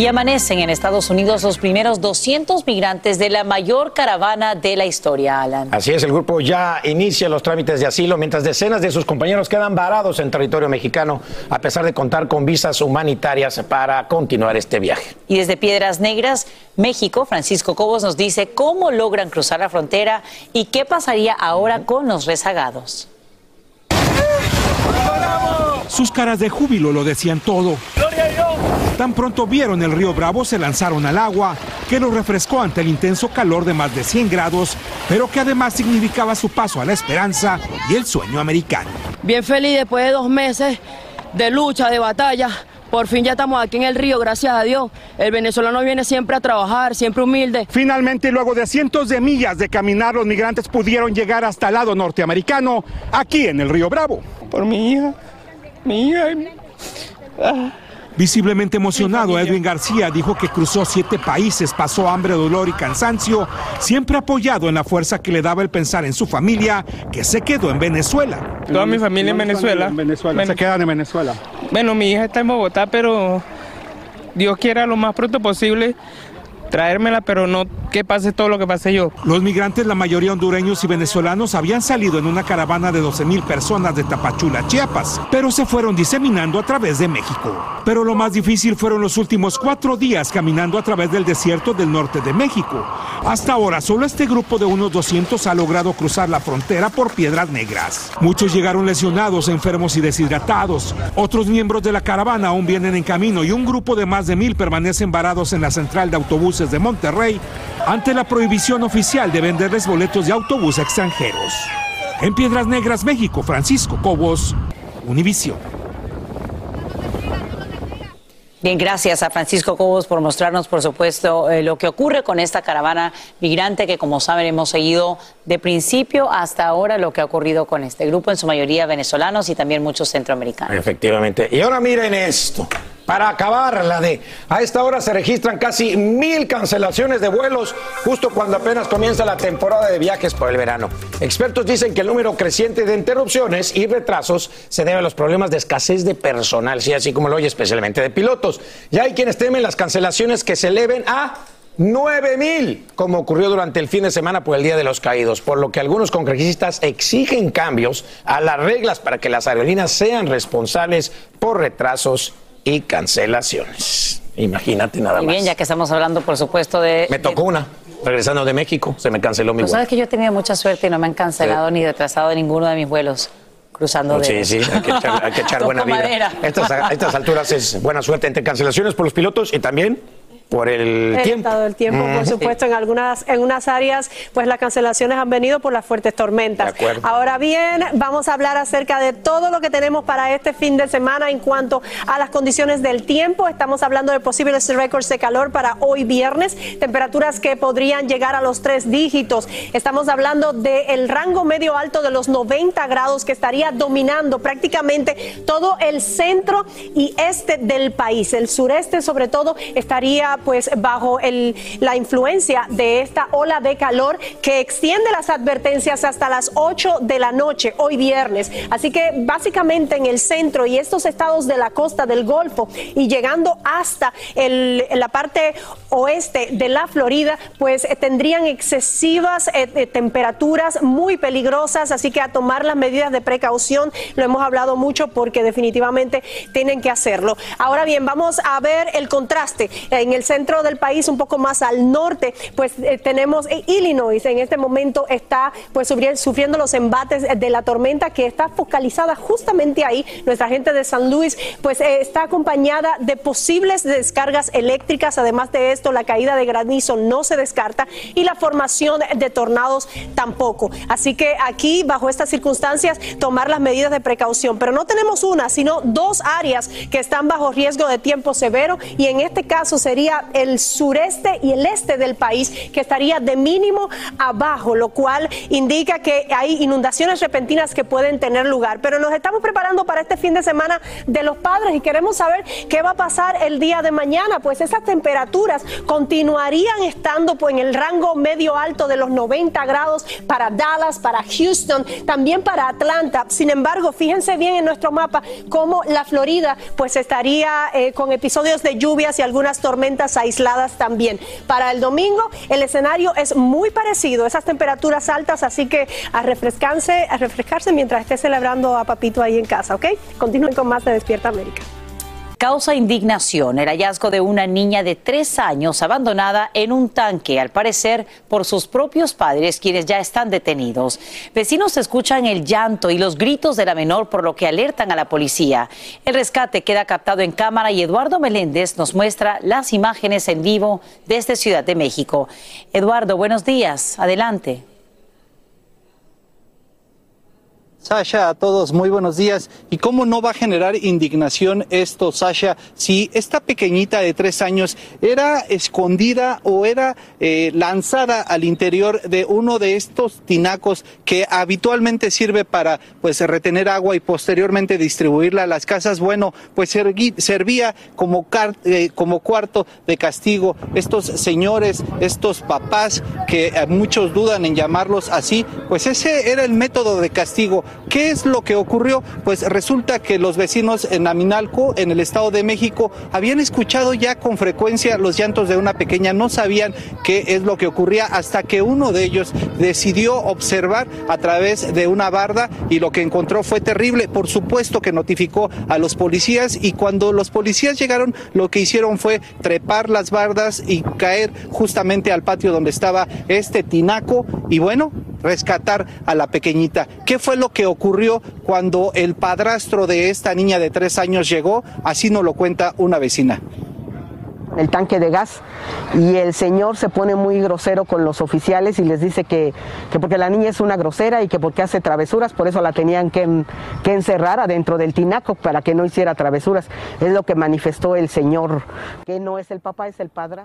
[SPEAKER 5] Y amanecen en Estados Unidos los primeros 200 migrantes de la mayor caravana de la historia, Alan.
[SPEAKER 1] Así es, el grupo ya inicia los trámites de asilo mientras decenas de sus compañeros quedan varados en territorio mexicano a pesar de contar con visas humanitarias para continuar este viaje.
[SPEAKER 5] Y desde Piedras Negras, México, Francisco Cobos nos dice cómo logran cruzar la frontera y qué pasaría ahora con los rezagados.
[SPEAKER 30] Sus caras de júbilo lo decían todo. Tan pronto vieron el río Bravo, se lanzaron al agua, que los refrescó ante el intenso calor de más de 100 grados, pero que además significaba su paso a la esperanza y el sueño americano.
[SPEAKER 31] Bien feliz después de dos meses de lucha, de batalla. Por fin ya estamos aquí en el río, gracias a Dios. El venezolano viene siempre a trabajar, siempre humilde.
[SPEAKER 30] Finalmente, luego de cientos de millas de caminar, los migrantes pudieron llegar hasta el lado norteamericano, aquí en el río Bravo.
[SPEAKER 16] Por mi hija, mi hija. Ah.
[SPEAKER 30] Visiblemente emocionado, Edwin García dijo que cruzó siete países, pasó hambre, dolor y cansancio, siempre apoyado en la fuerza que le daba el pensar en su familia, que se quedó en Venezuela.
[SPEAKER 16] Toda mi familia en Venezuela.
[SPEAKER 17] En Venezuela. Se quedan en Venezuela.
[SPEAKER 16] Bueno, mi hija está en Bogotá, pero Dios quiera lo más pronto posible traérmela, pero no que pase todo lo que pase yo.
[SPEAKER 30] Los migrantes, la mayoría hondureños y venezolanos, habían salido en una caravana de 12 mil personas de Tapachula, Chiapas, pero se fueron diseminando a través de México. Pero lo más difícil fueron los últimos cuatro días caminando a través del desierto del norte de México. Hasta ahora, solo este grupo de unos 200 ha logrado cruzar la frontera por piedras negras. Muchos llegaron lesionados, enfermos y deshidratados. Otros miembros de la caravana aún vienen en camino y un grupo de más de mil permanecen varados en la central de autobuses de Monterrey ante la prohibición oficial de venderles boletos de autobús a extranjeros. En Piedras Negras, México, Francisco Cobos, Univisión.
[SPEAKER 5] Bien, gracias a Francisco Cobos por mostrarnos, por supuesto, eh, lo que ocurre con esta caravana migrante que, como saben, hemos seguido de principio hasta ahora lo que ha ocurrido con este grupo, en su mayoría venezolanos y también muchos centroamericanos.
[SPEAKER 1] Efectivamente. Y ahora miren esto. Para acabar la de, a esta hora se registran casi mil cancelaciones de vuelos justo cuando apenas comienza la temporada de viajes por el verano. Expertos dicen que el número creciente de interrupciones y retrasos se debe a los problemas de escasez de personal, sí, así como lo oye, especialmente de pilotos. Ya hay quienes temen las cancelaciones que se eleven a 9 mil, como ocurrió durante el fin de semana por el Día de los Caídos, por lo que algunos congresistas exigen cambios a las reglas para que las aerolíneas sean responsables por retrasos y cancelaciones. Imagínate nada
[SPEAKER 5] Muy
[SPEAKER 1] más.
[SPEAKER 5] bien, ya que estamos hablando, por supuesto, de...
[SPEAKER 1] Me tocó una, regresando de México, se me canceló mi
[SPEAKER 5] Pues
[SPEAKER 1] vuelo.
[SPEAKER 5] sabes que yo he tenido mucha suerte y no me han cancelado ni retrasado ninguno de mis vuelos cruzando de...
[SPEAKER 1] Sí, sí, hay que echar, hay que echar buena vida. Estas, a estas alturas es buena suerte entre cancelaciones por los pilotos y también por el,
[SPEAKER 18] El
[SPEAKER 1] tiempo.
[SPEAKER 18] estado del tiempo, por supuesto, en algunas, en unas áreas, pues las cancelaciones han venido por las fuertes tormentas. Ahora bien, vamos a hablar acerca de todo lo que tenemos para este fin de semana en cuanto a las condiciones del tiempo. Estamos hablando de posibles récords de calor para hoy viernes, temperaturas que podrían llegar a los tres dígitos. Estamos hablando del rango medio alto de los 90 grados que estaría dominando prácticamente todo el centro y este del país. El sureste, sobre todo, estaría pues bajo el- la influencia de esta ola de calor que extiende las advertencias hasta las 8 de la noche, hoy viernes. Así que básicamente en el centro y estos estados de la costa del Golfo y llegando hasta el- la parte oeste de la Florida, pues eh, tendrían excesivas eh, eh, temperaturas muy peligrosas, así que a tomar las medidas de precaución, lo hemos hablado mucho porque definitivamente tienen que hacerlo. Ahora bien, vamos a ver el contraste. En el centro del país, un poco más al norte, pues eh, tenemos eh, Illinois, en este momento está pues sufri- sufriendo los embates de la tormenta que está focalizada justamente ahí. Nuestra gente de San Luis pues eh, está acompañada de posibles descargas eléctricas, además de esto la caída de granizo no se descarta y la formación de tornados tampoco. Así que aquí, bajo estas circunstancias, tomar las medidas de precaución. Pero no tenemos una, sino dos áreas que están bajo riesgo de tiempo severo y en este caso sería el sureste y el este del país que estaría de mínimo abajo, lo cual indica que hay inundaciones repentinas que pueden tener lugar. Pero nos estamos preparando para este fin de semana de los padres y queremos saber qué va a pasar el día de mañana, pues esas temperaturas continuarían estando pues, en el rango medio alto de los 90 grados para Dallas, para Houston, también para Atlanta. Sin embargo, fíjense bien en nuestro mapa cómo la Florida pues estaría eh, con episodios de lluvias y algunas tormentas aisladas también. Para el domingo el escenario es muy parecido, esas temperaturas altas, así que a refrescarse, a refrescarse mientras esté celebrando a Papito ahí en casa, ¿ok? Continúen con más de Despierta América.
[SPEAKER 5] Causa indignación el hallazgo de una niña de tres años abandonada en un tanque, al parecer por sus propios padres, quienes ya están detenidos. Vecinos escuchan el llanto y los gritos de la menor, por lo que alertan a la policía. El rescate queda captado en cámara y Eduardo Meléndez nos muestra las imágenes en vivo desde Ciudad de México. Eduardo, buenos días. Adelante.
[SPEAKER 32] Sasha, a todos muy buenos días. ¿Y cómo no va a generar indignación esto, Sasha, si esta pequeñita de tres años era escondida o era eh, lanzada al interior de uno de estos tinacos que habitualmente sirve para pues retener agua y posteriormente distribuirla a las casas? Bueno, pues servía como, eh, como cuarto de castigo. Estos señores, estos papás que eh, muchos dudan en llamarlos así, pues ese era el método de castigo. ¿Qué es lo que ocurrió? Pues resulta que los vecinos en Aminalco, en el Estado de México, habían escuchado ya con frecuencia los llantos de una pequeña, no sabían qué es lo que ocurría hasta que uno de ellos decidió observar a través de una barda y lo que encontró fue terrible. Por supuesto que notificó a los policías y cuando los policías llegaron lo que hicieron fue trepar las bardas y caer justamente al patio donde estaba este tinaco y bueno, rescatar a la pequeñita. ¿Qué fue lo que ocurrió cuando el padrastro de esta niña de tres años llegó? Así nos lo cuenta una vecina.
[SPEAKER 33] el tanque de gas y el señor se pone muy grosero con los oficiales y les dice que, que porque la niña es una grosera y que porque hace travesuras, por eso la tenían que, que encerrar adentro del tinaco para que no hiciera travesuras. Es lo que manifestó el señor, que no es el papá, es el padre.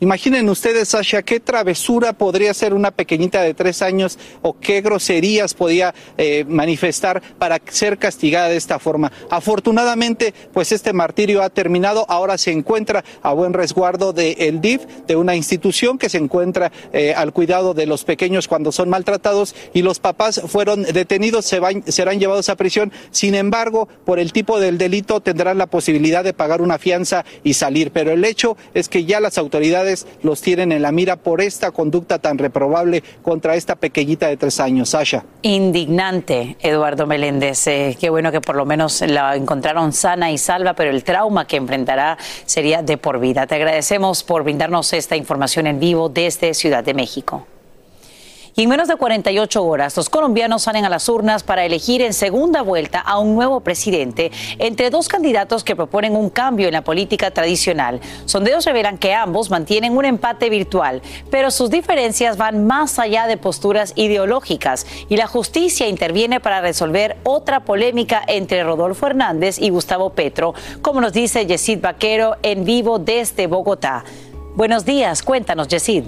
[SPEAKER 32] Imaginen ustedes, Sasha, qué travesura podría ser una pequeñita de tres años o qué groserías podía eh, manifestar para ser castigada de esta forma. Afortunadamente, pues este martirio ha terminado. Ahora se encuentra a buen resguardo del DIF, de una institución que se encuentra eh, al cuidado de los pequeños cuando son maltratados y los papás fueron detenidos, se van- serán llevados a prisión. Sin embargo, por el tipo del delito tendrán la posibilidad de pagar una fianza y salir. Pero el hecho es que ya las autoridades los tienen en la mira por esta conducta tan reprobable contra esta pequeñita de tres años, Sasha.
[SPEAKER 5] Indignante, Eduardo Meléndez. Eh, qué bueno que por lo menos la encontraron sana y salva, pero el trauma que enfrentará sería de por vida. Te agradecemos por brindarnos esta información en vivo desde Ciudad de México. Y en menos de 48 horas, los colombianos salen a las urnas para elegir en segunda vuelta a un nuevo presidente entre dos candidatos que proponen un cambio en la política tradicional. Sondeos revelan que ambos mantienen un empate virtual, pero sus diferencias van más allá de posturas ideológicas y la justicia interviene para resolver otra polémica entre Rodolfo Hernández y Gustavo Petro, como nos dice Yesid Vaquero en vivo desde Bogotá. Buenos días, cuéntanos, Yesid.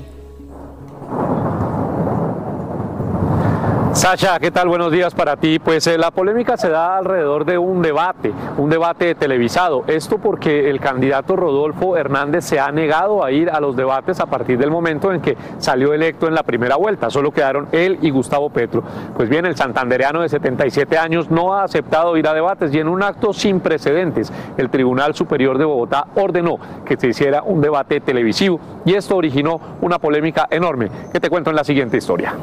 [SPEAKER 26] Sasha, ¿qué tal? Buenos días para ti. Pues eh, la polémica se da alrededor de un debate, un debate televisado. Esto porque el candidato Rodolfo Hernández se ha negado a ir a los debates a partir del momento en que salió electo en la primera vuelta. Solo quedaron él y Gustavo Petro. Pues bien, el santandereano de 77 años no ha aceptado ir a debates y en un acto sin precedentes, el Tribunal Superior de Bogotá ordenó que se hiciera un debate televisivo y esto originó una polémica enorme que te cuento en la siguiente historia.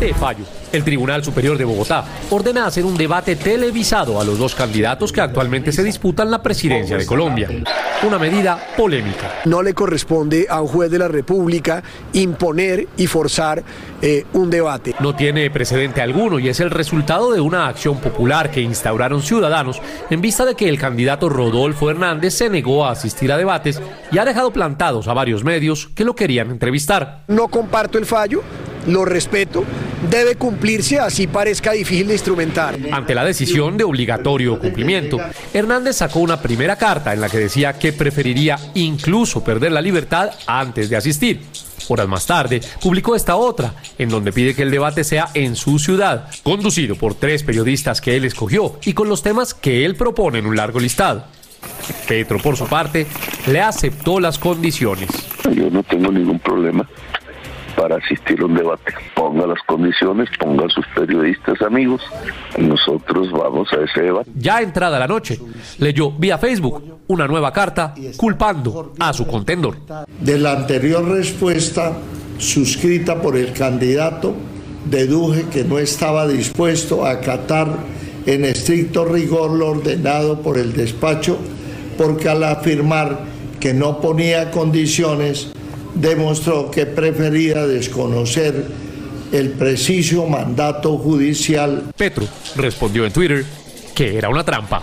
[SPEAKER 34] Este fallo, el Tribunal Superior de Bogotá ordena hacer un debate televisado a los dos candidatos que actualmente se disputan la presidencia de Colombia. Una medida polémica.
[SPEAKER 35] No le corresponde a un juez de la República imponer y forzar eh, un debate.
[SPEAKER 34] No tiene precedente alguno y es el resultado de una acción popular que instauraron ciudadanos en vista de que el candidato Rodolfo Hernández se negó a asistir a debates y ha dejado plantados a varios medios que lo querían entrevistar.
[SPEAKER 35] No comparto el fallo, lo respeto, debe cumplirse así parezca difícil de instrumentar.
[SPEAKER 34] Ante la decisión de obligatorio cumplimiento, Hernández sacó una primera carta en la que decía que preferiría incluso perder la libertad antes de asistir. Horas más tarde, publicó esta otra, en donde pide que el debate sea en su ciudad, conducido por tres periodistas que él escogió y con los temas que él propone en un largo listado. Petro, por su parte, le aceptó las condiciones.
[SPEAKER 36] Yo no tengo ningún problema para asistir a un debate. Ponga las condiciones, ponga a sus periodistas amigos. Nosotros vamos a ese debate.
[SPEAKER 34] Ya entrada la noche, leyó vía Facebook una nueva carta culpando a su contendor.
[SPEAKER 29] De la anterior respuesta suscrita por el candidato, deduje que no estaba dispuesto a acatar en estricto rigor lo ordenado por el despacho, porque al afirmar que no ponía condiciones, demostró que prefería desconocer el preciso mandato judicial.
[SPEAKER 34] Petro respondió en Twitter que era una trampa.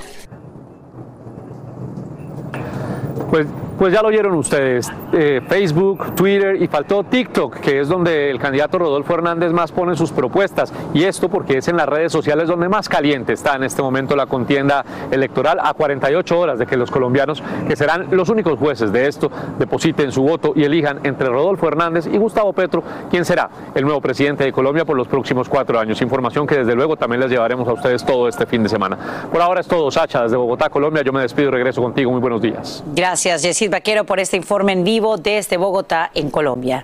[SPEAKER 26] Pues, pues ya lo oyeron ustedes, eh, Facebook, Twitter y faltó TikTok, que es donde el candidato Rodolfo Hernández más pone sus propuestas. Y esto porque es en las redes sociales donde más caliente está en este momento la contienda electoral a 48 horas de que los colombianos, que serán los únicos jueces de esto, depositen su voto y elijan entre Rodolfo Hernández y Gustavo Petro quién será el nuevo presidente de Colombia por los próximos cuatro años. Información que desde luego también les llevaremos a ustedes todo este fin de semana. Por ahora es todo, Sacha, desde Bogotá, Colombia. Yo me despido y regreso contigo. Muy buenos días.
[SPEAKER 5] Gracias, Yesid Vaquero, por este informe en vivo desde Bogotá, en Colombia.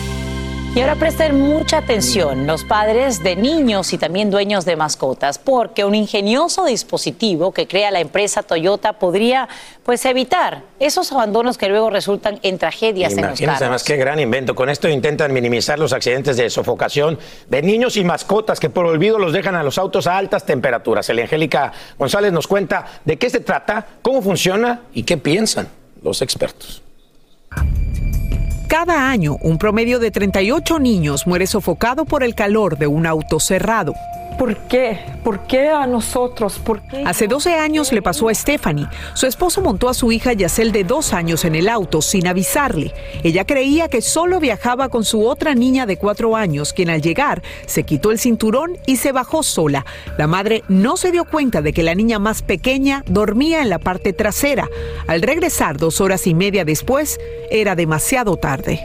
[SPEAKER 5] Y ahora presten mucha atención los padres de niños y también dueños de mascotas, porque un ingenioso dispositivo que crea la empresa Toyota podría pues evitar esos abandonos que luego resultan en tragedias en los
[SPEAKER 1] Imagínense además qué gran invento. Con esto intentan minimizar los accidentes de sofocación de niños y mascotas que por olvido los dejan a los autos a altas temperaturas. El Angélica González nos cuenta de qué se trata, cómo funciona y qué piensan los expertos.
[SPEAKER 37] Cada año, un promedio de 38 niños muere sofocado por el calor de un auto cerrado.
[SPEAKER 38] ¿Por qué? ¿Por qué a nosotros? ¿Por qué?
[SPEAKER 39] Hace 12 años le pasó a Stephanie. Su esposo montó a su hija Yacel de dos años en el auto sin avisarle. Ella creía que solo viajaba con su otra niña de cuatro años, quien al llegar se quitó el cinturón y se bajó sola. La madre no se dio cuenta de que la niña más pequeña dormía en la parte trasera. Al regresar dos horas y media después, era demasiado tarde.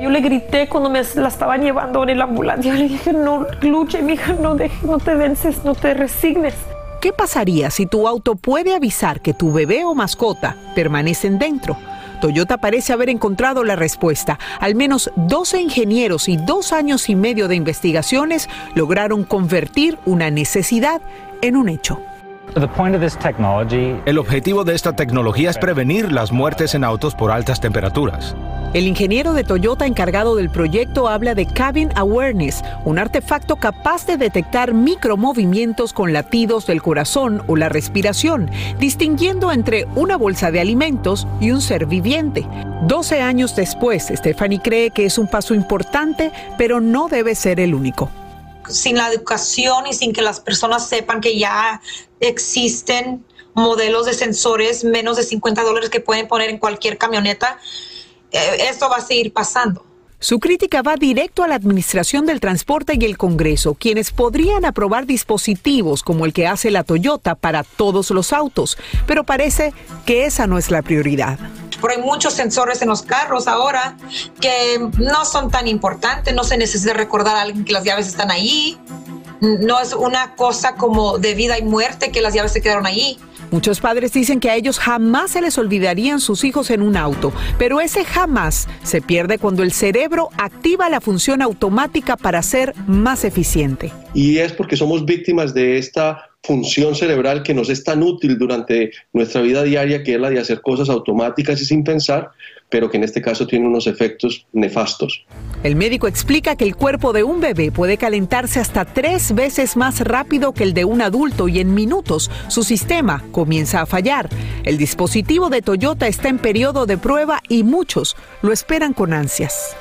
[SPEAKER 38] Yo le grité cuando me la estaban llevando en la ambulancia. Le dije, no luche, mija, no, deje, no te vences, no te resignes.
[SPEAKER 39] ¿Qué pasaría si tu auto puede avisar que tu bebé o mascota permanecen dentro? Toyota parece haber encontrado la respuesta. Al menos 12 ingenieros y dos años y medio de investigaciones lograron convertir una necesidad en un hecho.
[SPEAKER 40] El objetivo de esta tecnología es prevenir las muertes en autos por altas temperaturas.
[SPEAKER 39] El ingeniero de Toyota encargado del proyecto habla de Cabin Awareness, un artefacto capaz de detectar micromovimientos con latidos del corazón o la respiración, distinguiendo entre una bolsa de alimentos y un ser viviente. 12 años después, Stephanie cree que es un paso importante, pero no debe ser el único
[SPEAKER 41] sin la educación y sin que las personas sepan que ya existen modelos de sensores menos de 50 dólares que pueden poner en cualquier camioneta, eh, esto va a seguir pasando.
[SPEAKER 39] Su crítica va directo a la Administración del Transporte y el Congreso, quienes podrían aprobar dispositivos como el que hace la Toyota para todos los autos, pero parece que esa no es la prioridad.
[SPEAKER 41] Pero hay muchos sensores en los carros ahora que no son tan importantes, no se necesita recordar a alguien que las llaves están ahí, no es una cosa como de vida y muerte que las llaves se quedaron ahí.
[SPEAKER 39] Muchos padres dicen que a ellos jamás se les olvidarían sus hijos en un auto, pero ese jamás se pierde cuando el cerebro activa la función automática para ser más eficiente.
[SPEAKER 37] Y es porque somos víctimas de esta función cerebral que nos es tan útil durante nuestra vida diaria, que es la de hacer cosas automáticas y sin pensar, pero que en este caso tiene unos efectos nefastos.
[SPEAKER 39] El médico explica que el cuerpo de un bebé puede calentarse hasta tres veces más rápido que el de un adulto y en minutos su sistema comienza a fallar. El dispositivo de Toyota está en periodo de prueba y muchos lo esperan con ansias.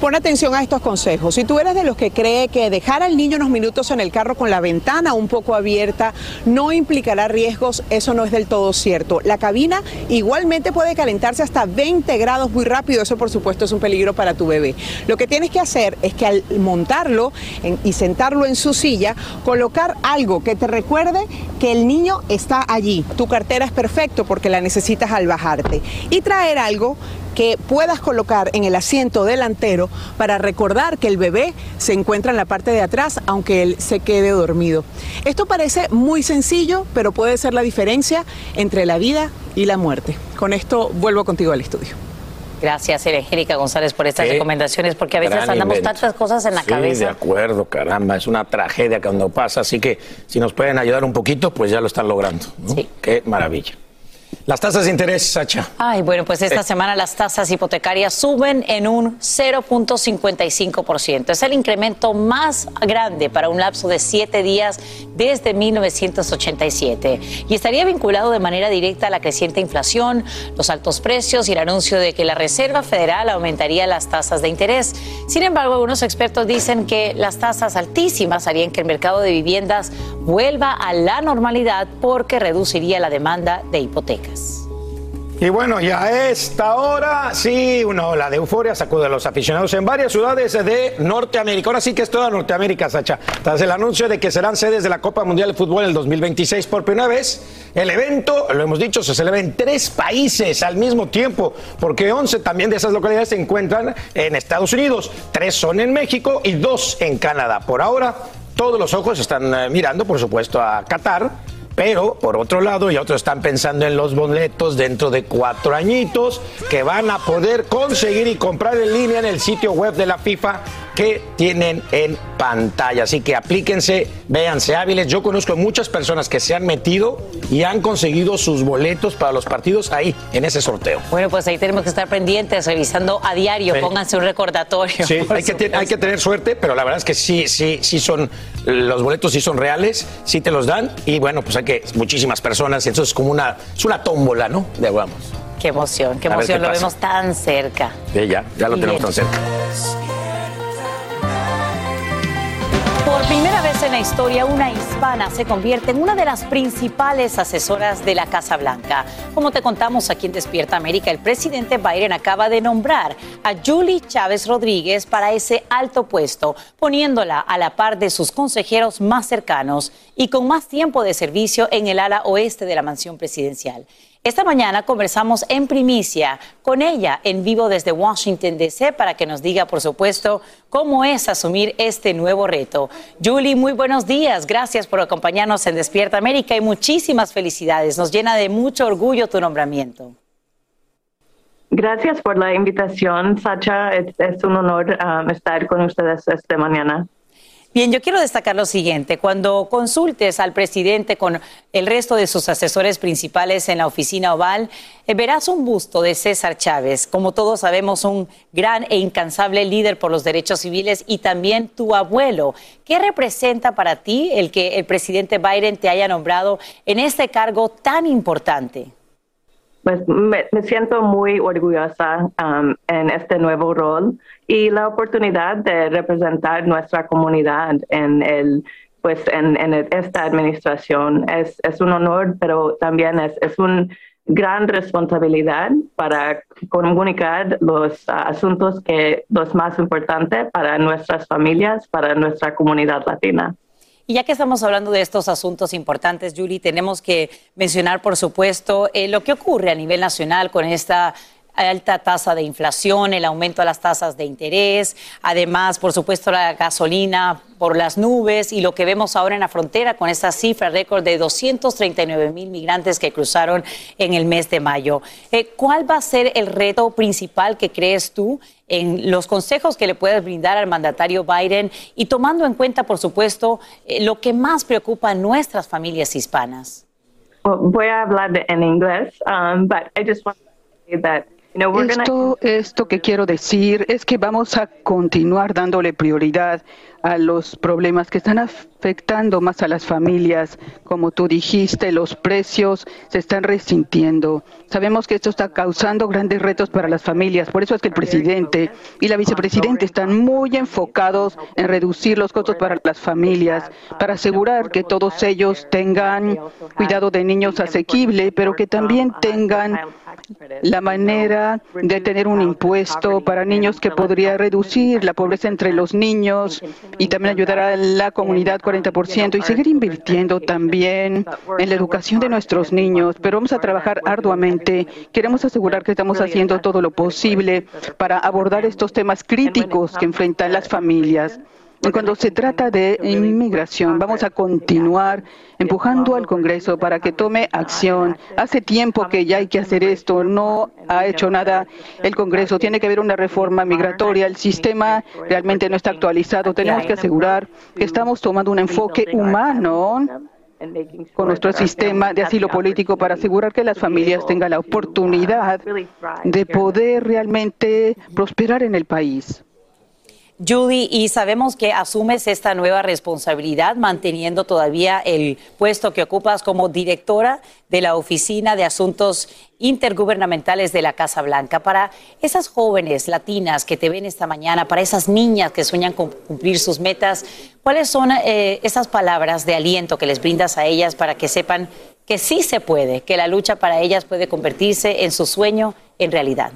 [SPEAKER 2] Pon atención a estos consejos. Si tú eres de los que cree que dejar al niño unos minutos en el carro con la ventana un poco abierta no implicará riesgos, eso no es del todo cierto. La cabina igualmente puede calentarse hasta 20 grados muy rápido, eso por supuesto es un peligro para tu bebé. Lo que tienes que hacer es que al montarlo y sentarlo en su silla, colocar algo que te recuerde que el niño está allí. Tu cartera es perfecto porque la necesitas al bajarte. Y traer algo que puedas colocar en el asiento delantero para recordar que el bebé se encuentra en la parte de atrás, aunque él se quede dormido. Esto parece muy sencillo, pero puede ser la diferencia entre la vida y la muerte. Con esto vuelvo contigo al estudio.
[SPEAKER 5] Gracias, Angélica González, por estas recomendaciones, porque a veces andamos tantas cosas en la
[SPEAKER 1] sí,
[SPEAKER 5] cabeza.
[SPEAKER 1] de acuerdo, caramba, es una tragedia cuando pasa, así que si nos pueden ayudar un poquito, pues ya lo están logrando. ¿no? Qué maravilla. Las tasas de interés, Sacha.
[SPEAKER 5] Ay, bueno, pues esta
[SPEAKER 1] Eh.
[SPEAKER 5] semana las tasas hipotecarias suben en un 0.55%. Es el incremento más grande para un lapso de siete días desde 1987 y estaría vinculado de manera directa a la creciente inflación, los altos precios y el anuncio de que la Reserva Federal aumentaría las tasas de interés. Sin embargo, algunos expertos dicen que las tasas altísimas harían que el mercado de viviendas vuelva a la normalidad porque reduciría la demanda de hipotecas.
[SPEAKER 1] Y bueno, ya a esta hora, sí, una ola de euforia sacude a los aficionados en varias ciudades de Norteamérica. Ahora sí que es toda Norteamérica, Sacha. Tras el anuncio de que serán sedes de la Copa Mundial de Fútbol en el 2026 por primera vez, el evento, lo hemos dicho, se celebra en tres países al mismo tiempo, porque 11 también de esas localidades se encuentran en Estados Unidos. Tres son en México y dos en Canadá. Por ahora, todos los ojos están eh, mirando, por supuesto, a Qatar. Pero, por otro lado, y otros están pensando en los boletos dentro de cuatro añitos que van a poder conseguir y comprar en línea en el sitio web de la FIFA que tienen en pantalla. Así que aplíquense, véanse hábiles. Yo conozco muchas personas que se han metido y han conseguido sus boletos para los partidos ahí, en ese sorteo.
[SPEAKER 5] Bueno, pues ahí tenemos que estar pendientes, revisando a diario.
[SPEAKER 1] Sí.
[SPEAKER 5] Pónganse un recordatorio.
[SPEAKER 1] Sí, hay que, hay que tener suerte, pero la verdad es que sí, sí, sí son, los boletos sí son reales, sí te los dan y bueno, pues hay que, muchísimas personas, entonces es como una, es una tómbola, ¿no? De vamos.
[SPEAKER 5] Qué emoción, qué emoción,
[SPEAKER 1] qué
[SPEAKER 5] lo
[SPEAKER 1] pasa.
[SPEAKER 5] vemos tan cerca.
[SPEAKER 1] Sí, ya, ya lo tenemos tan cerca.
[SPEAKER 5] Primera vez en la historia una hispana se convierte en una de las principales asesoras de la Casa Blanca. Como te contamos aquí en Despierta América, el presidente Biden acaba de nombrar a Julie Chávez Rodríguez para ese alto puesto, poniéndola a la par de sus consejeros más cercanos y con más tiempo de servicio en el ala oeste de la mansión presidencial. Esta mañana conversamos en primicia con ella en vivo desde Washington, D.C. para que nos diga, por supuesto, cómo es asumir este nuevo reto. Julie, muy buenos días. Gracias por acompañarnos en Despierta América y muchísimas felicidades. Nos llena de mucho orgullo tu nombramiento.
[SPEAKER 42] Gracias por la invitación, Sacha. Es, un honor um, estar con ustedes esta mañana.
[SPEAKER 5] Bien, yo quiero destacar lo siguiente. Cuando consultes al presidente con el resto de sus asesores principales en la oficina oval, eh, verás un busto de César Chávez, como todos sabemos, un gran e incansable líder por los derechos civiles y también tu abuelo. ¿Qué representa para ti el que el presidente Biden te haya nombrado en este cargo tan importante?
[SPEAKER 42] Pues me, siento muy orgullosa um, en este nuevo rol y la oportunidad de representar nuestra comunidad en el pues en, esta administración es, es, un honor, pero también es, es una gran responsabilidad para comunicar los asuntos que los más importantes para nuestras familias, para nuestra comunidad latina.
[SPEAKER 5] Y ya que estamos hablando de estos asuntos importantes, Julie, tenemos que mencionar, por supuesto, eh, lo que ocurre a nivel nacional con esta alta tasa de inflación, el aumento de las tasas de interés, además, por supuesto, la gasolina por las nubes y lo que vemos ahora en la frontera con esta cifra récord de 239 mil migrantes que cruzaron en el mes de mayo. Eh, ¿Cuál va a ser el reto principal que crees tú en los consejos que le puedes brindar al mandatario Biden y tomando en cuenta, por supuesto, eh, lo que más preocupa a nuestras familias hispanas?
[SPEAKER 42] voy a hablar en inglés, um, but I just want to say that
[SPEAKER 43] esto, esto que quiero decir es que vamos a continuar dándole prioridad a los problemas que están afectando más a las familias. Como tú dijiste, los precios se están resintiendo. Sabemos que esto está causando grandes retos para las familias. Por eso es que el presidente y la vicepresidenta están muy enfocados en reducir los costos para las familias, para asegurar que todos ellos tengan cuidado de niños asequible, pero que también tengan la manera de tener un impuesto para niños que podría reducir la pobreza entre los niños y también ayudar a la comunidad 40% y seguir invirtiendo también en la educación de nuestros niños. Pero vamos a trabajar arduamente. Queremos asegurar que estamos haciendo todo lo posible para abordar estos temas críticos que enfrentan las familias. Cuando se trata de inmigración, vamos a continuar empujando al Congreso para que tome acción. Hace tiempo que ya hay que hacer esto, no ha hecho nada el Congreso. Tiene que haber una reforma migratoria, el sistema realmente no está actualizado. Tenemos que asegurar que estamos tomando un enfoque humano con nuestro sistema de asilo político para asegurar que las familias tengan la oportunidad de poder realmente prosperar en el país.
[SPEAKER 5] Judy, y sabemos que asumes esta nueva responsabilidad manteniendo todavía el puesto que ocupas como directora de la Oficina de Asuntos Intergubernamentales de la Casa Blanca. Para esas jóvenes latinas que te ven esta mañana, para esas niñas que sueñan con cumplir sus metas, ¿cuáles son eh, esas palabras de aliento que les brindas a ellas para que sepan que sí se puede, que la lucha para ellas puede convertirse en su sueño en realidad?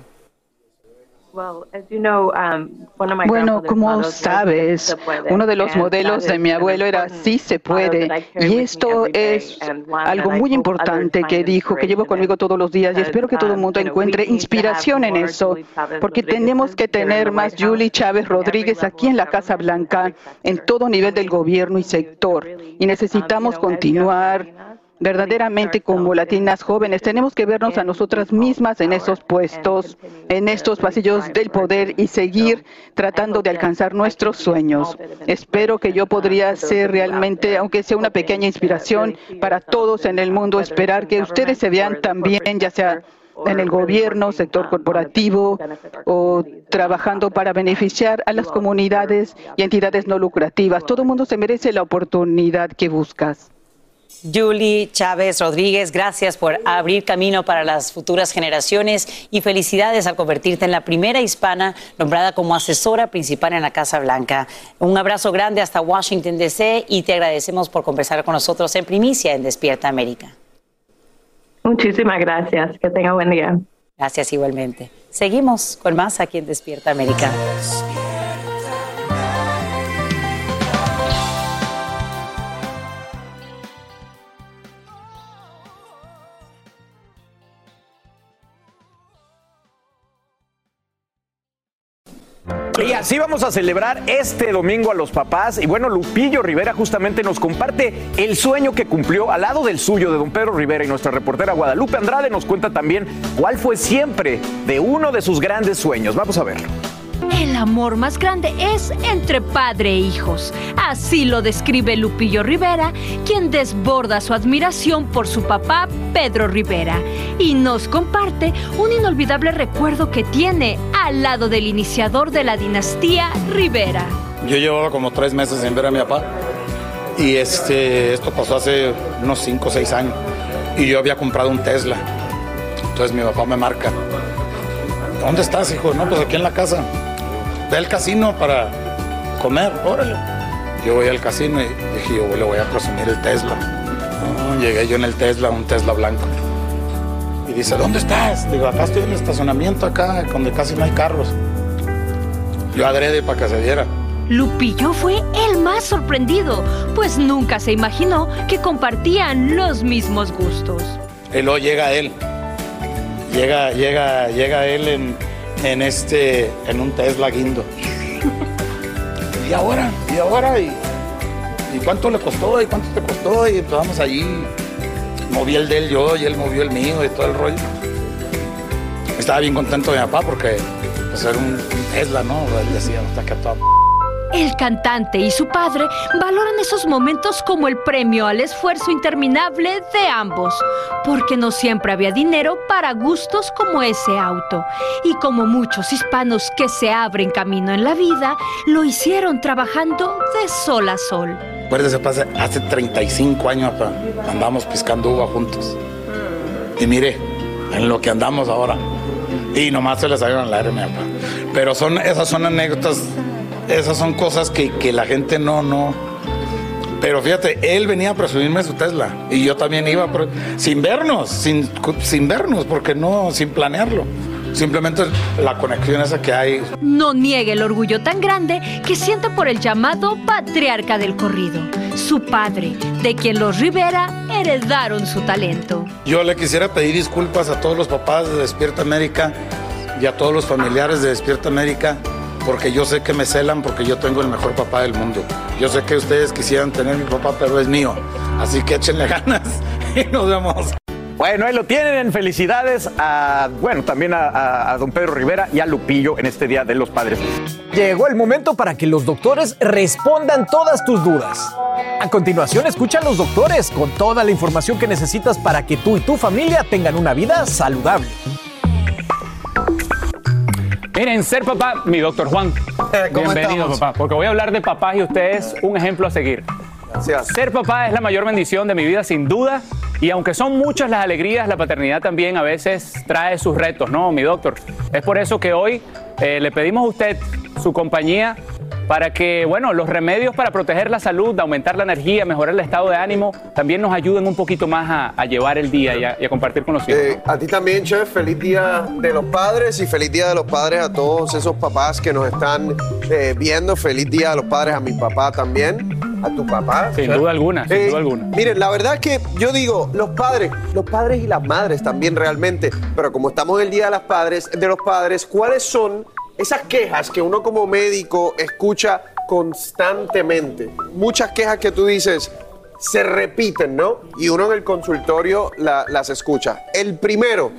[SPEAKER 43] Um, bueno, como sabes, uno de los modelos de mi abuelo era sí se puede. Y esto es algo muy importante que dijo, que llevo conmigo todos los días y espero que todo el um, mundo encuentre inspiración en eso, porque tenemos que tener más Julie Chávez Rodríguez aquí en la Casa Blanca, en todo nivel del gobierno y sector. Y necesitamos um, continuar verdaderamente como latinas jóvenes. Tenemos que vernos a nosotras mismas en esos puestos, en estos pasillos del poder y seguir tratando de alcanzar nuestros sueños. Espero que yo podría ser realmente, aunque sea una pequeña inspiración para todos en el mundo, esperar que ustedes se vean también, ya sea en el gobierno, sector corporativo o trabajando para beneficiar a las comunidades y entidades no lucrativas. Todo el mundo se merece la oportunidad que buscas.
[SPEAKER 5] Julie Chávez Rodríguez, gracias por abrir camino para las futuras generaciones y felicidades al convertirte en la primera hispana nombrada como asesora principal en la Casa Blanca. Un abrazo grande hasta Washington, D.C. y te agradecemos por conversar con nosotros en primicia en Despierta América.
[SPEAKER 42] Muchísimas gracias. Que tenga buen día.
[SPEAKER 5] Gracias igualmente. Seguimos con más aquí en Despierta América.
[SPEAKER 1] Y así vamos a celebrar este domingo a los papás. Y bueno, Lupillo Rivera justamente nos comparte el sueño que cumplió al lado del suyo de don Pedro Rivera y nuestra reportera Guadalupe Andrade nos cuenta también cuál fue siempre de uno de sus grandes sueños. Vamos a verlo.
[SPEAKER 44] El amor más grande es entre padre e hijos. Así lo describe Lupillo Rivera, quien desborda su admiración por su papá, Pedro Rivera, y nos comparte un inolvidable recuerdo que tiene al lado del iniciador de la dinastía Rivera.
[SPEAKER 45] Yo llevaba como tres meses sin ver a mi papá y este, esto pasó hace unos cinco o seis años y yo había comprado un Tesla. Entonces mi papá me marca. ¿Dónde estás, hijo? No, pues aquí en la casa ve al casino para comer, órale. Yo voy al casino y dije, yo le voy a presumir el Tesla. No, llegué yo en el Tesla, un Tesla blanco. Y dice, ¿dónde estás? Digo, acá estoy en el estacionamiento, acá, donde casi no hay carros. Yo adrede para que se diera.
[SPEAKER 44] Lupillo fue el más sorprendido, pues nunca se imaginó que compartían los mismos gustos.
[SPEAKER 45] Y luego llega él. Llega, llega, llega él en, en este, en un Tesla guindo. ¿Y ahora? ¿Y ahora? ¿Y, y cuánto le costó? ¿Y cuánto te costó? Y vamos allí. Moví el de él yo y él movió el mío y todo el rollo. Estaba bien contento de mi papá porque pues era un, Tesla, ¿no? Él decía, hasta que toda
[SPEAKER 44] El cantante y su padre valoran esos momentos como el premio al esfuerzo interminable de ambos, porque no siempre había dinero para gustos como ese auto. Y como muchos hispanos que se abren camino en la vida, lo hicieron trabajando de sol a sol.
[SPEAKER 45] Acuérdese, hace 35 años andamos piscando uva juntos. Y mire, en lo que andamos ahora. Y nomás se le salieron mi papá. Pero son, esas son anécdotas, esas son cosas que, que la gente no, no. Pero fíjate, él venía a presumirme su Tesla. Y yo también iba, pero sin vernos, sin, sin vernos, porque no, sin planearlo. Simplemente la conexión esa que hay.
[SPEAKER 44] No niegue el orgullo tan grande que siente por el llamado patriarca del corrido, su padre, de quien los Rivera heredaron su talento.
[SPEAKER 45] Yo le quisiera pedir disculpas a todos los papás de Despierta América y a todos los familiares de Despierta América, porque yo sé que me celan porque yo tengo el mejor papá del mundo. Yo sé que ustedes quisieran tener mi papá, pero es mío. Así que échenle ganas y nos vemos.
[SPEAKER 1] Bueno, ahí lo tienen. Felicidades a, bueno, también a, a- a don Pedro Rivera y a Lupillo en este Día de los Padres.
[SPEAKER 4] Llegó el momento para que los doctores respondan todas tus dudas. A continuación, escucha a los doctores con toda la información que necesitas para que tú y tu familia tengan una vida saludable.
[SPEAKER 46] Miren, ser papá, mi doctor Juan.
[SPEAKER 4] ¿cómo
[SPEAKER 46] Bienvenido,
[SPEAKER 4] estamos?
[SPEAKER 46] papá, porque voy a hablar de papás y usted es un ejemplo a seguir. Ser papá es la mayor bendición de mi vida, sin duda. Y aunque son muchas las alegrías, la paternidad también a veces trae sus retos, ¿no, mi doctor? Es por eso que hoy eh, le pedimos a usted su compañía para que, bueno, los remedios para proteger la salud, aumentar la energía, mejorar el estado de ánimo, también nos ayuden un poquito más a, a llevar el día y a, y a compartir con los hijos.
[SPEAKER 47] Eh, a ti también, chef, feliz día de los padres y feliz día de los padres a todos esos papás que nos están eh, viendo. Feliz día de los padres a mi papá también. A tu papá.
[SPEAKER 46] Sin duda alguna, sin
[SPEAKER 47] Eh,
[SPEAKER 46] duda alguna.
[SPEAKER 47] Miren, la verdad es que yo digo, los padres, los padres y las madres también realmente, pero como estamos en el Día de, las padres, de los Padres, ¿cuáles son esas quejas que uno como médico escucha constantemente? Muchas quejas que tú dices se repiten, ¿no? Y uno en el consultorio la- las escucha. El primero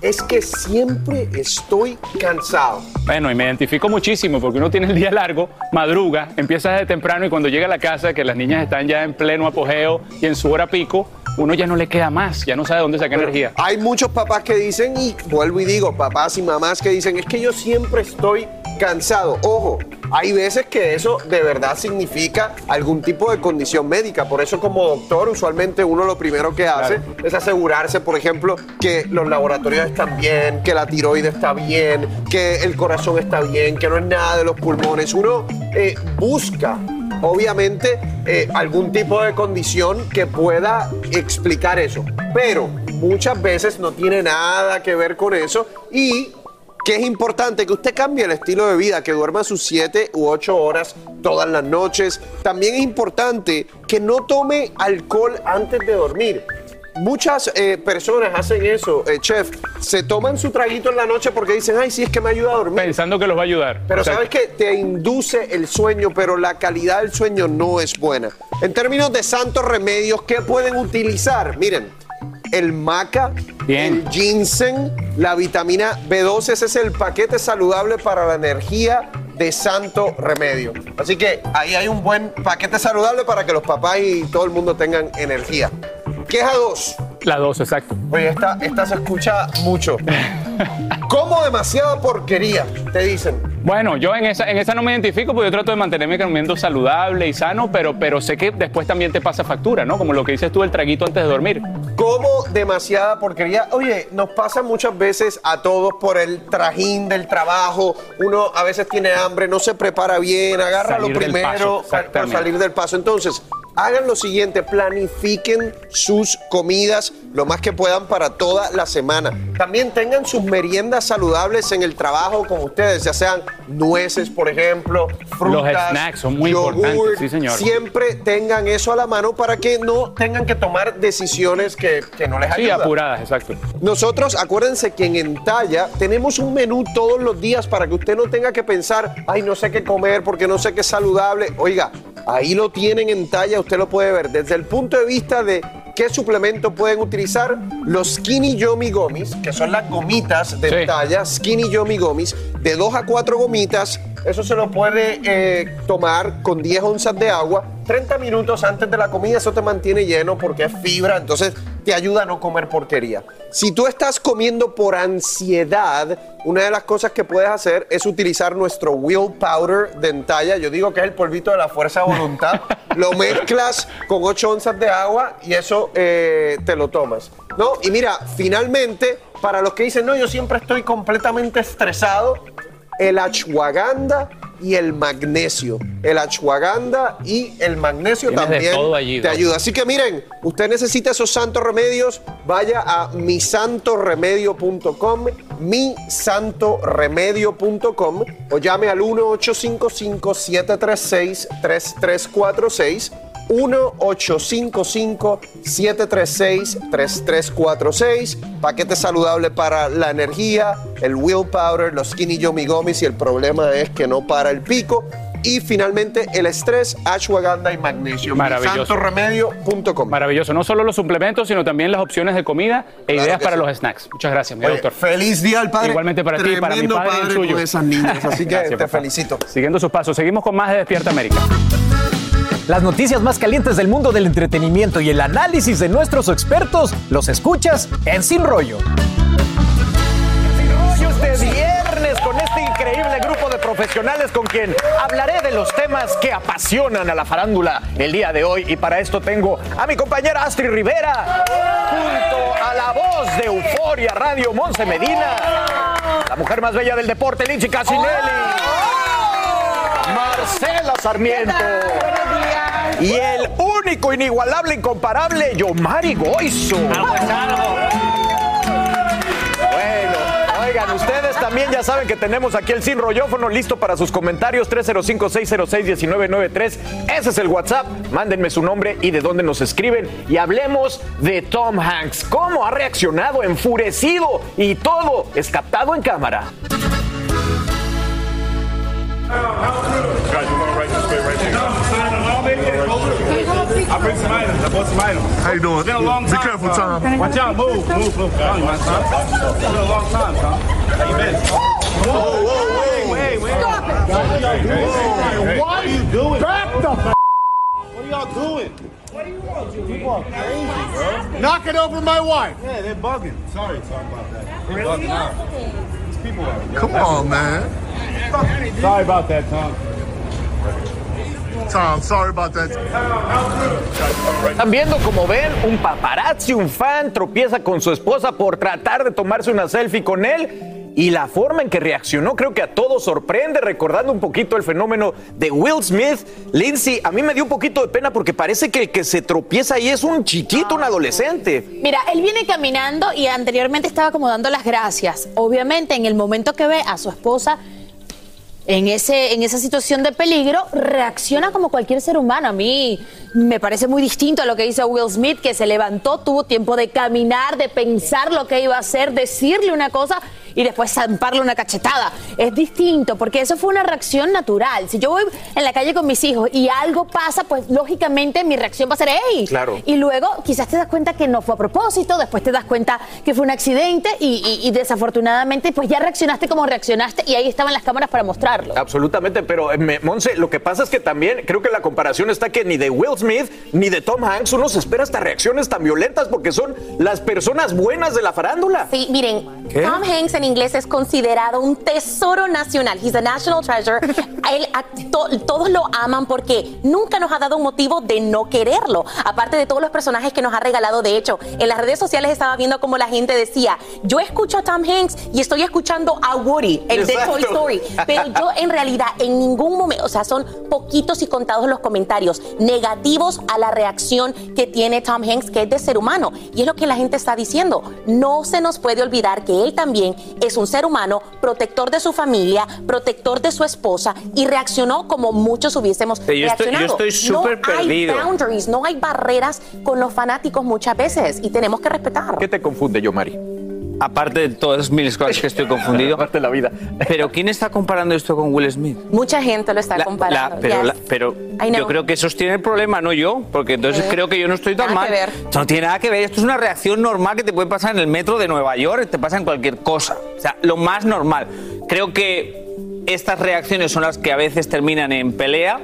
[SPEAKER 47] es que siempre estoy cansado.
[SPEAKER 46] Bueno, y me identifico muchísimo porque uno tiene el día largo, madruga, empieza desde temprano y cuando llega a la casa, que las niñas están ya en pleno apogeo y en su hora pico, uno ya no le queda más, ya no sabe dónde sacar energía.
[SPEAKER 47] Hay muchos papás que dicen, y vuelvo y digo, papás y mamás que dicen, es que yo siempre estoy cansado. Ojo, hay veces que eso de verdad significa algún tipo de condición médica. Por eso como doctor usualmente uno lo primero que hace es asegurarse, por ejemplo, que los laboratorios están bien, que la tiroides está bien, que el corazón está bien, que no es nada de los pulmones. Uno eh, busca obviamente eh, algún tipo de condición que pueda explicar eso. Pero muchas veces no tiene nada que ver con eso y que es importante que usted cambie el estilo de vida, que duerma sus 7 u 8 horas todas las noches. También es importante que no tome alcohol antes de dormir. Muchas eh, personas hacen eso, eh, chef. Se toman su traguito en la noche porque dicen, ay, sí, es que me ayuda a dormir.
[SPEAKER 46] Pensando que los va a ayudar.
[SPEAKER 47] Pero
[SPEAKER 46] O sea,
[SPEAKER 47] sabes que te induce el sueño, pero la calidad del sueño no es buena. En términos de santos remedios, ¿qué pueden utilizar? Miren, el maca, el ginseng, la vitamina B12, ese es el paquete saludable para la energía de santo remedio. Así que ahí hay un buen paquete saludable para que los papás y todo el mundo tengan energía. Queja 2.
[SPEAKER 46] La dos, exacto.
[SPEAKER 47] Oye, esta, esta se escucha mucho. Como demasiada porquería, te dicen.
[SPEAKER 46] Bueno, yo en esa, en esa no me identifico porque yo trato de mantenerme comiendo saludable y sano, pero, pero sé que después también te pasa factura, ¿no? Como lo que dices tú, el traguito antes de dormir.
[SPEAKER 47] Como demasiada porquería. Oye, nos pasa muchas veces a todos por el trajín del trabajo. Uno a veces tiene hambre, no se prepara bien, agarra
[SPEAKER 46] Salir
[SPEAKER 47] lo primero
[SPEAKER 46] paso, exactamente.
[SPEAKER 47] salir del paso. Entonces, hagan lo siguiente, planifiquen sus comidas lo más que puedan para toda la semana. También tengan sus meriendas saludables en el trabajo con ustedes, ya sean nueces, por ejemplo, frutas,
[SPEAKER 46] Los snacks son muy
[SPEAKER 47] yogur.
[SPEAKER 46] importantes, sí, señor.
[SPEAKER 47] Siempre tengan eso a la mano para que no tengan que tomar decisiones que, que no les
[SPEAKER 46] Sí,
[SPEAKER 47] ayudan.
[SPEAKER 46] apuradas, exacto.
[SPEAKER 47] Nosotros, acuérdense que en Entalla tenemos un menú todos los días para que usted no tenga que pensar, ay, no sé qué comer porque no sé qué es saludable. Oiga, ahí lo tienen en Entalla, usted lo puede ver desde el punto de vista de qué suplemento pueden utilizar. Los Skinny Yomi Gomis, que son las gomitas de Entalla, Skinny Yomi Gomis, de 2 a 4 gomitas. Eso se lo puede eh, tomar con 10 onzas de agua 30 minutos antes de la comida. Eso te mantiene lleno porque es fibra, entonces te ayuda a no comer porquería. Si tú estás comiendo por ansiedad, una de las cosas que puedes hacer es utilizar nuestro Will Powder de Entalla. Yo digo que es el polvito de la fuerza de voluntad. lo mezclas con 8 onzas de agua y eso eh, te lo tomas. ¿no? Y mira, finalmente, para los que dicen, no, yo siempre estoy completamente estresado, el ashwagandha y el magnesio. El ashwagandha y el magnesio
[SPEAKER 46] Tienes
[SPEAKER 47] también
[SPEAKER 46] allí,
[SPEAKER 47] te ayuda. Así que miren, usted necesita esos santos remedios, vaya a misantoremedio.com, misantoremedio.com o llame al 1-855-736-3346. 1-855-736-3346. Paquete saludable para la energía, el Will Powder, los Skinny Yomi Gomis y el problema es que no para el pico. Y finalmente el estrés, ashwagandha y magnesio.
[SPEAKER 46] Maravilloso.
[SPEAKER 47] Santoremedio.com.
[SPEAKER 46] Maravilloso. No solo los suplementos, sino también las opciones de comida e
[SPEAKER 47] Claro
[SPEAKER 46] ideas para
[SPEAKER 47] sí.
[SPEAKER 46] los snacks. Muchas gracias, mi
[SPEAKER 47] Oye,
[SPEAKER 46] doctor.
[SPEAKER 47] Feliz día al padre.
[SPEAKER 46] Igualmente para ti, para mi
[SPEAKER 47] Tremendo
[SPEAKER 46] padre, y el
[SPEAKER 47] padre
[SPEAKER 46] suyo.
[SPEAKER 47] con esas niñas, así que
[SPEAKER 46] Gracias,
[SPEAKER 47] te
[SPEAKER 46] papá.
[SPEAKER 47] felicito.
[SPEAKER 46] Siguiendo sus pasos, seguimos con más de Despierta América.
[SPEAKER 4] Las noticias más calientes del mundo del entretenimiento y el análisis de nuestros expertos los escuchas en Sin Rollo. Sin Rollos de viernes con este increíble grupo de profesionales con quien hablaré de los temas que apasionan a la farándula el día de hoy. Y para esto tengo a mi compañera Astrid Rivera, junto a la voz de Euforia Radio Monse Medina, la mujer más bella del deporte, Lindsay Casinelli. Marcela Sarmiento. Y el único, inigualable, incomparable, Yomari Goizo. Bueno, oigan, ustedes también ya saben que tenemos aquí el Sin Rollófono listo para sus comentarios 305-606-1993. Ese es el WhatsApp. Mándenme su nombre y de dónde nos escriben. Y hablemos de Tom Hanks. ¿Cómo ha reaccionado enfurecido? Y todo es captado en cámara.
[SPEAKER 48] We're going right this way right there. I'll bring some items. I bought some items. How you doing? It's been a long time.
[SPEAKER 49] Be careful, Tom.
[SPEAKER 48] Watch out. Move, move, move. Come on, man, Tom. It's been a long time, Tom. How you been? Whoa, whoa, whoa. Wait, wait. Stop it. What are y'all doing? What are you doing? Back the f- What are y'all doing? What do you want? People are crazy, bro. Knocking over my wife. Yeah, they're bugging. Sorry, sorry about that. They're bugging out. These people are.
[SPEAKER 49] Come on, man.
[SPEAKER 48] Sorry about that, Tom. Tom, sorry about that.
[SPEAKER 4] Están viendo, como ven, un paparazzi, un fan, tropieza con su esposa por tratar de tomarse una selfie con él. Y la forma en que reaccionó creo que a todos sorprende, recordando un poquito el fenómeno de Will Smith. Lindsay, a mí me dio un poquito de pena porque parece que el que se tropieza ahí es un chiquito, un adolescente.
[SPEAKER 50] Mira, él viene caminando y anteriormente estaba como dando las gracias. Obviamente, en el momento que ve a su esposa en, ese, en esa situación de peligro, reacciona como cualquier ser humano. A mí me parece muy distinto a lo que hizo Will Smith, que se levantó, tuvo tiempo de caminar, de pensar lo que iba a hacer, decirle una cosa y después zamparle una cachetada. Es distinto, porque eso fue una reacción natural. Si yo voy en la calle con mis hijos y algo pasa, pues lógicamente mi reacción va a ser ¡Ey!
[SPEAKER 4] Claro.
[SPEAKER 50] Y luego quizás te das cuenta que no fue a propósito, después te das cuenta que fue un accidente y, y- y desafortunadamente pues ya reaccionaste como reaccionaste y ahí estaban las cámaras para mostrarlo.
[SPEAKER 4] Absolutamente, pero eh, Monse, lo que pasa es que también creo que la comparación está que ni de Will Smith ni de Tom Hanks uno se espera hasta reacciones tan violentas porque son las personas buenas de la farándula.
[SPEAKER 49] Sí, miren,
[SPEAKER 4] ¿Qué?
[SPEAKER 49] Tom Hanks en inglés es considerado un tesoro nacional. He's a national treasure. Él, a- to- todos lo aman porque nunca nos ha dado un motivo de no quererlo. Aparte de todos los personajes que nos ha regalado. De hecho, en las redes sociales estaba viendo como la gente decía, yo escucho a Tom Hanks y estoy escuchando a Woody, el de. Toy Story. Pero yo en realidad en ningún momento, o sea, son poquitos y contados los comentarios negativos a la reacción que tiene Tom Hanks, que es de ser humano. Y es lo que la gente está diciendo. No se nos puede olvidar que él también es un ser humano, protector de su familia, protector de su esposa y reaccionó como muchos hubiésemos
[SPEAKER 51] yo estoy- yo
[SPEAKER 49] reaccionado.
[SPEAKER 51] estoy súper
[SPEAKER 49] no
[SPEAKER 51] perdido.
[SPEAKER 49] hay boundaries, no hay barreras con los fanáticos muchas veces y tenemos que respetar.
[SPEAKER 4] ¿Qué te confunde, yo, Mari?
[SPEAKER 51] Aparte de todas miles cosas que estoy confundido.
[SPEAKER 4] Aparte de la vida.
[SPEAKER 51] Pero ¿quién está comparando esto con Will Smith?
[SPEAKER 49] Mucha gente lo está
[SPEAKER 51] La-
[SPEAKER 49] comparando.
[SPEAKER 51] la- pero
[SPEAKER 49] yes.
[SPEAKER 51] la- pero yo creo que esos tienen el problema, no yo, porque entonces
[SPEAKER 49] Eh,
[SPEAKER 51] creo que yo no estoy tan
[SPEAKER 49] nada
[SPEAKER 51] mal.
[SPEAKER 49] que ver.
[SPEAKER 51] No tiene nada que ver, esto es una reacción normal que te puede pasar en el metro de Nueva York, te pasa en cualquier cosa. O sea, lo más normal. Creo que estas reacciones son las que a veces terminan en pelea,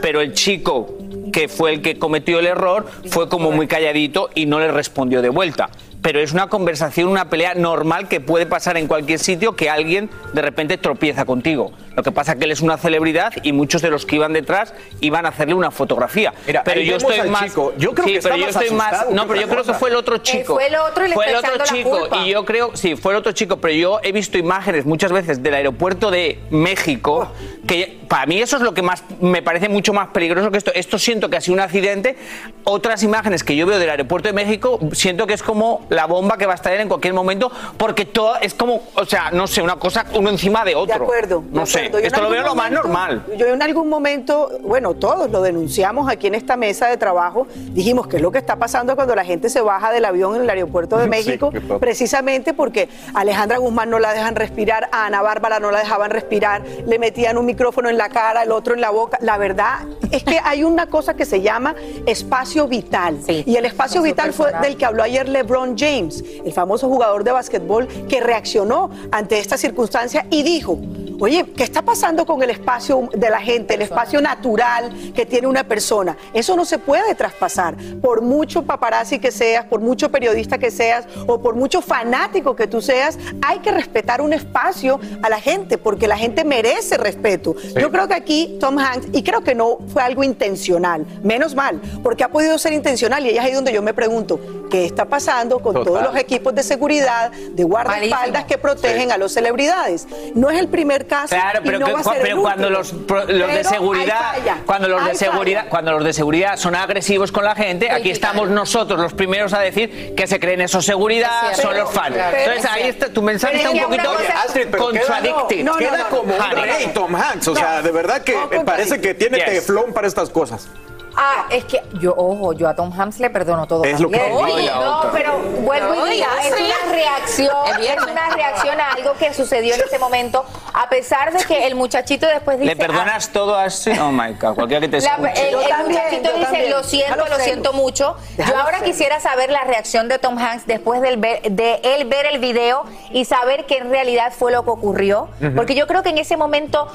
[SPEAKER 51] pero el chico que fue el que cometió el error fue como muy calladito y no le respondió de vuelta. Pero es una conversación, una pelea normal que puede pasar en cualquier sitio que alguien de repente tropieza contigo. Lo que pasa es que él es una celebridad y muchos de los que iban detrás iban a hacerle una fotografía.
[SPEAKER 4] Mira,
[SPEAKER 51] pero yo estoy más.
[SPEAKER 4] chico. Yo creo
[SPEAKER 51] sí,
[SPEAKER 4] que
[SPEAKER 51] pero yo estoy más. No, pero yo creo que fue el otro chico.
[SPEAKER 49] fue el otro y le
[SPEAKER 51] Fue el
[SPEAKER 49] está
[SPEAKER 51] otro
[SPEAKER 49] echando la
[SPEAKER 51] chico.
[SPEAKER 49] culpa.
[SPEAKER 51] Y yo creo, sí, fue el otro chico, pero yo he visto imágenes muchas veces del aeropuerto de México, que para mí eso es lo que más me parece mucho más peligroso que esto. Esto siento que ha sido un accidente. Otras imágenes que yo veo del aeropuerto de México, siento que es como la bomba que va a estallar en cualquier momento, porque todo es como, o sea, no sé, una cosa uno encima de otro.
[SPEAKER 52] De acuerdo. de
[SPEAKER 51] No sé,
[SPEAKER 52] Yo
[SPEAKER 51] esto lo veo lo más normal.
[SPEAKER 52] Yo en algún momento, bueno, todos lo denunciamos aquí en esta mesa de trabajo, dijimos que es lo que está pasando cuando la gente se baja del avión en el aeropuerto de México, precisamente porque a Alejandra Guzmán no la dejan respirar, a Ana Bárbara no la dejaban respirar, le metían un micrófono en la cara, el otro en la boca. La verdad es que hay una cosa que se llama espacio vital. y el espacio vital fue del que habló ayer LeBron James, el famoso jugador de básquetbol que reaccionó ante esta circunstancia y dijo, oye, ¿qué está pasando con el espacio de la gente, el espacio natural que tiene una persona? Eso no se puede traspasar. Por mucho paparazzi que seas, por mucho periodista que seas o por mucho fanático que tú seas, hay que respetar un espacio a la gente porque la gente merece respeto. Yo creo que aquí Tom Hanks, y creo que no fue algo intencional, menos mal, porque ha podido ser intencional y es ahí donde yo me pregunto, ¿qué está pasando con
[SPEAKER 51] Total.
[SPEAKER 52] todos los equipos de seguridad, de guardaespaldas
[SPEAKER 49] Malísimo.
[SPEAKER 52] que protegen a los celebridades? No es el primer caso
[SPEAKER 51] Claro,
[SPEAKER 52] y
[SPEAKER 51] pero,
[SPEAKER 52] no
[SPEAKER 51] que-
[SPEAKER 52] va a ser el
[SPEAKER 51] pero cuando
[SPEAKER 52] último.
[SPEAKER 51] los, los de seguridad, cuando los de seguridad, cuando los de seguridad son agresivos con la gente, aquí estamos nosotros los primeros a decir que se creen esos seguridad,
[SPEAKER 4] Es
[SPEAKER 51] son los fans.
[SPEAKER 4] Pero-
[SPEAKER 51] Entonces
[SPEAKER 4] pero-
[SPEAKER 51] ahí está, tu mensaje
[SPEAKER 4] Pero
[SPEAKER 51] está un poquito
[SPEAKER 4] pero queda-
[SPEAKER 51] contradicted.
[SPEAKER 4] no, no, Queda no, como un rey Tom Hanks, o sea, de verdad que me parece que tiene teflón para estas cosas.
[SPEAKER 53] Ah, es que yo, ojo, yo a Tom Hanks le perdono todo.
[SPEAKER 4] Es lo que ya
[SPEAKER 53] No,
[SPEAKER 4] otra.
[SPEAKER 53] pero vuelvo y digo, es una reacción, Es una reacción a algo que sucedió en ese momento, a pesar de que el muchachito después dice...
[SPEAKER 51] ¿Le perdonas todo a Astrid? Oh my God, cualquiera que te
[SPEAKER 53] La-
[SPEAKER 51] escuche.
[SPEAKER 53] el, muchachito dice, lo siento,
[SPEAKER 52] Déjalo
[SPEAKER 53] lo siento mucho.
[SPEAKER 52] Déjalo
[SPEAKER 53] Yo ahora quisiera saber la reacción de Tom Hanks después del ver- de él ver el video y saber qué en realidad fue lo que ocurrió. Porque yo creo que en ese momento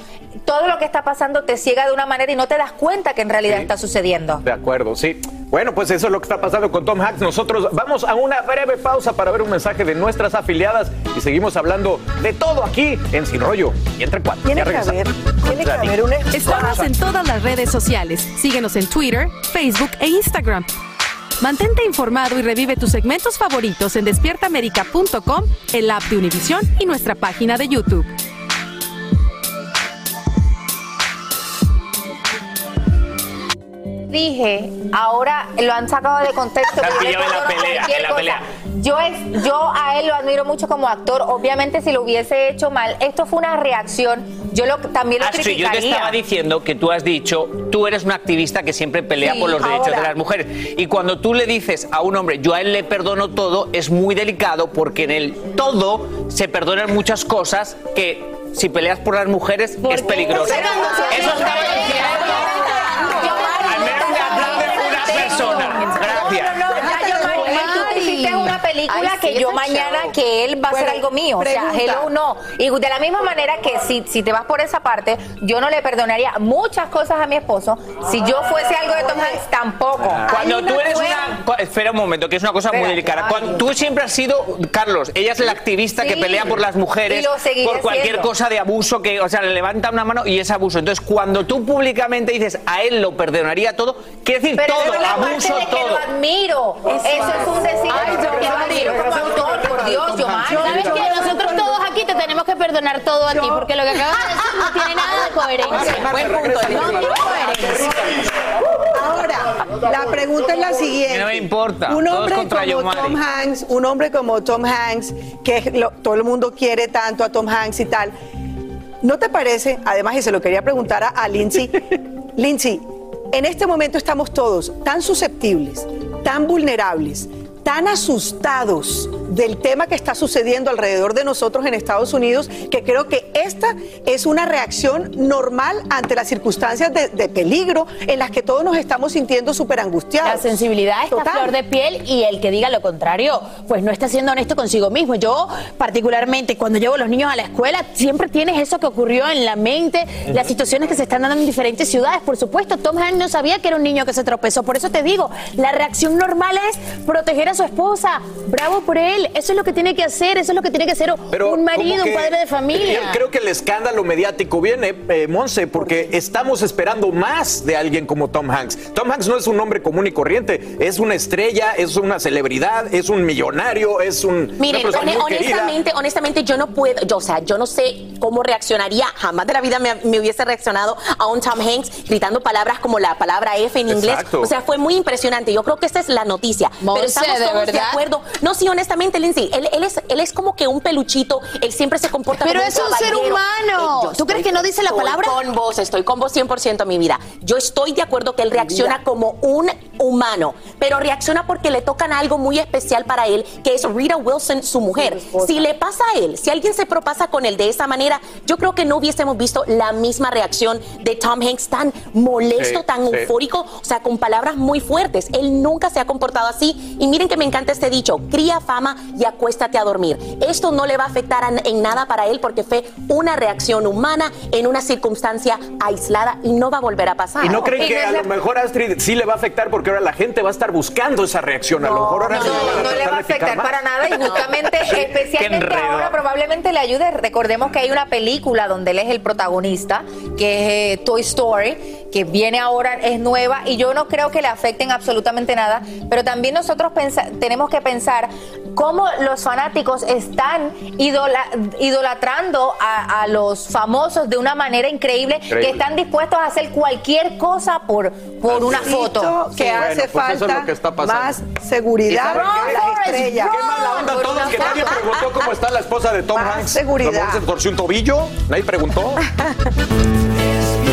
[SPEAKER 53] todo lo que está pasando te ciega de una manera y no te das cuenta que en realidad está sucediendo.
[SPEAKER 4] De acuerdo, sí. Bueno, pues eso es lo que está pasando con Tom Hanks. Nosotros vamos a una breve pausa para ver un mensaje de nuestras afiliadas y seguimos hablando de todo aquí en Sin Rollo y entre cuatro.
[SPEAKER 52] Tiene
[SPEAKER 4] Ya
[SPEAKER 52] que haber, tiene que haber un
[SPEAKER 54] Estamos en todas las redes sociales. Síguenos en Twitter, Facebook e Instagram. Mantente informado y revive tus segmentos favoritos en despiertaamerica.com, el app de Univision y nuestra página de YouTube.
[SPEAKER 53] Dije, ahora lo han sacado de contexto.
[SPEAKER 51] Se han
[SPEAKER 53] que yo
[SPEAKER 51] pillado en la pelea, en la pelea.
[SPEAKER 53] Yo, es, yo a él lo admiro mucho como actor. Obviamente, si lo hubiese hecho mal, esto fue una reacción. Yo lo, también lo
[SPEAKER 51] Astrid, yo te
[SPEAKER 53] criticaría.
[SPEAKER 51] estaba diciendo que tú has dicho, tú eres una activista que siempre pelea
[SPEAKER 53] Sí,
[SPEAKER 51] por los derechos de las mujeres. Y cuando tú le dices a un hombre, yo a él le perdono todo, es muy delicado porque en el todo se perdonan muchas cosas que si peleas por las mujeres es peligroso. Eso estaba diciendo. Al menos me aplaude una persona. Gracias.
[SPEAKER 53] No, ya yo mañana tú te hiciste una película Ay, sí, que yo mañana show. que él va a hacer Bueno, algo mío. O sea, pregunta. hello no. Y de la misma manera que si, si te vas por esa parte, yo no le perdonaría muchas cosas a mi esposo. Si yo fuese algo de Tom Hanks, tampoco.
[SPEAKER 51] Cuando tú eres una. Espera un momento, que es una cosa muy delicada. Cuando, tú siempre has sido, Carlos, ella es la activista que pelea por las mujeres,
[SPEAKER 53] Y lo seguiré
[SPEAKER 51] por cualquier
[SPEAKER 53] siendo.
[SPEAKER 51] cosa de abuso que, o sea, le levanta una mano y es abuso. Entonces, cuando tú públicamente dices a él lo perdonaría todo, quiere decir
[SPEAKER 53] Pero
[SPEAKER 51] todo, abuso, todo.
[SPEAKER 53] lo admiro. Eso, es un decir Admiro como actor, por Dios, Giovanni.
[SPEAKER 50] ¿Sabes que Nosotros todos aquí te tenemos que perdonar todo a ti, porque lo que acabas de decir no tiene nada de coherencia.
[SPEAKER 52] Buen punto.
[SPEAKER 50] No tiene coherencia.
[SPEAKER 52] Ahora, la pregunta es la siguiente.
[SPEAKER 51] Que no me importa,
[SPEAKER 52] Un hombre como
[SPEAKER 51] Yomari.
[SPEAKER 52] Tom Hanks, un hombre como Tom Hanks, que lo- todo el mundo quiere tanto a Tom Hanks y tal. ¿No te parece, además, y se lo quería preguntar a, a Lindsay, Lindsay, en este momento estamos todos tan susceptibles, tan vulnerables, tan asustados del tema que está sucediendo alrededor de nosotros en Estados Unidos, que creo que esta es una reacción normal ante las circunstancias de, de peligro en las que todos nos estamos sintiendo súper angustiados.
[SPEAKER 50] La sensibilidad está
[SPEAKER 52] Total.
[SPEAKER 50] flor de piel y el que diga lo contrario, pues no está siendo honesto consigo mismo. Yo, particularmente, cuando llevo a los niños a la escuela, siempre tienes eso que ocurrió en la mente, las situaciones que se están dando en diferentes ciudades. Por supuesto, Tom Hanks no sabía que era un niño que se tropezó. Por eso te digo, la reacción normal es proteger a su esposa. Bravo por él. Eso es lo que tiene que hacer. Eso es lo que tiene que hacer
[SPEAKER 4] Pero
[SPEAKER 50] un marido, un padre de familia.
[SPEAKER 4] eh, Creo que el escándalo mediático viene, eh, Monse, porque estamos esperando más de alguien como Tom Hanks. Tom Hanks no es un hombre común y corriente, es una estrella, es una celebridad, es un millonario, es un,
[SPEAKER 49] Miren,
[SPEAKER 4] una persona
[SPEAKER 49] hone-
[SPEAKER 4] muy querida.
[SPEAKER 49] honestamente, honestamente, yo no puedo, yo, o sea, yo no sé cómo reaccionaría, jamás de la vida me, me hubiese reaccionado a un Tom Hanks gritando palabras como la palabra F en inglés.
[SPEAKER 4] Exacto.
[SPEAKER 49] O sea, fue muy impresionante. Yo creo que esta es la noticia.
[SPEAKER 50] Monse,
[SPEAKER 49] Pero estamos
[SPEAKER 50] ¿de
[SPEAKER 49] todos de
[SPEAKER 50] verdad?
[SPEAKER 49] acuerdo. No, sí, honestamente, Lindsay, él, él es, él es como que un peluchito, él siempre se comporta
[SPEAKER 50] Pero
[SPEAKER 49] como
[SPEAKER 50] es un ser
[SPEAKER 49] caballero.
[SPEAKER 50] humano.
[SPEAKER 49] Eh,
[SPEAKER 50] ¿Tú crees
[SPEAKER 49] estoy-
[SPEAKER 50] que no dice la
[SPEAKER 49] estoy
[SPEAKER 50] palabra?
[SPEAKER 49] con vos, estoy con vos 100% mi vida. Yo estoy de acuerdo que él reacciona como un humano, pero reacciona porque le tocan algo muy especial para él, que es Rita Wilson, su mujer. Si le pasa a él, si alguien se propasa con él de esa manera, yo creo que no hubiésemos visto la misma reacción de Tom Hanks tan molesto,
[SPEAKER 4] Sí,
[SPEAKER 49] tan
[SPEAKER 4] sí.
[SPEAKER 49] eufórico, o sea, con palabras muy fuertes. Él nunca se ha comportado así. Y miren que me encanta este dicho, cría fama y acuéstate a dormir. Esto no le va a afectar en nada para él porque fue una reacción humana en una circunstancia aislada y no va a volver a pasar.
[SPEAKER 4] ¿Y no creen que
[SPEAKER 53] no
[SPEAKER 4] a lo mejor Astrid sí le va a afectar porque ahora la gente va a estar buscando esa reacción? a lo mejor ahora
[SPEAKER 53] No, no, no
[SPEAKER 4] tratar
[SPEAKER 53] le va a afectar para nada y justamente,
[SPEAKER 4] Qué
[SPEAKER 53] especialmente ahora probablemente le ayude. Recordemos que hay una película donde él es el protagonista, que es eh, Toy Story, que viene ahora, es nueva y yo no creo que le afecten absolutamente nada, pero también nosotros tenemos que pensar cómo los fanáticos están idola- idolatrando a, a los famosos de una manera increíble,
[SPEAKER 4] Increíble.
[SPEAKER 53] que están dispuestos a hacer cualquier cosa por, por una foto.
[SPEAKER 52] que
[SPEAKER 4] Sí,
[SPEAKER 52] hace
[SPEAKER 4] bueno, pues eso es
[SPEAKER 52] falta
[SPEAKER 4] lo que está pasando.
[SPEAKER 52] más seguridad la estrella.
[SPEAKER 4] Qué mala onda
[SPEAKER 53] por
[SPEAKER 4] todos, que nadie preguntó cómo está la esposa de Tom
[SPEAKER 52] Más
[SPEAKER 4] Hanks.
[SPEAKER 52] seguridad.
[SPEAKER 4] ¿A lo mejor se torció un tobillo? Nadie preguntó.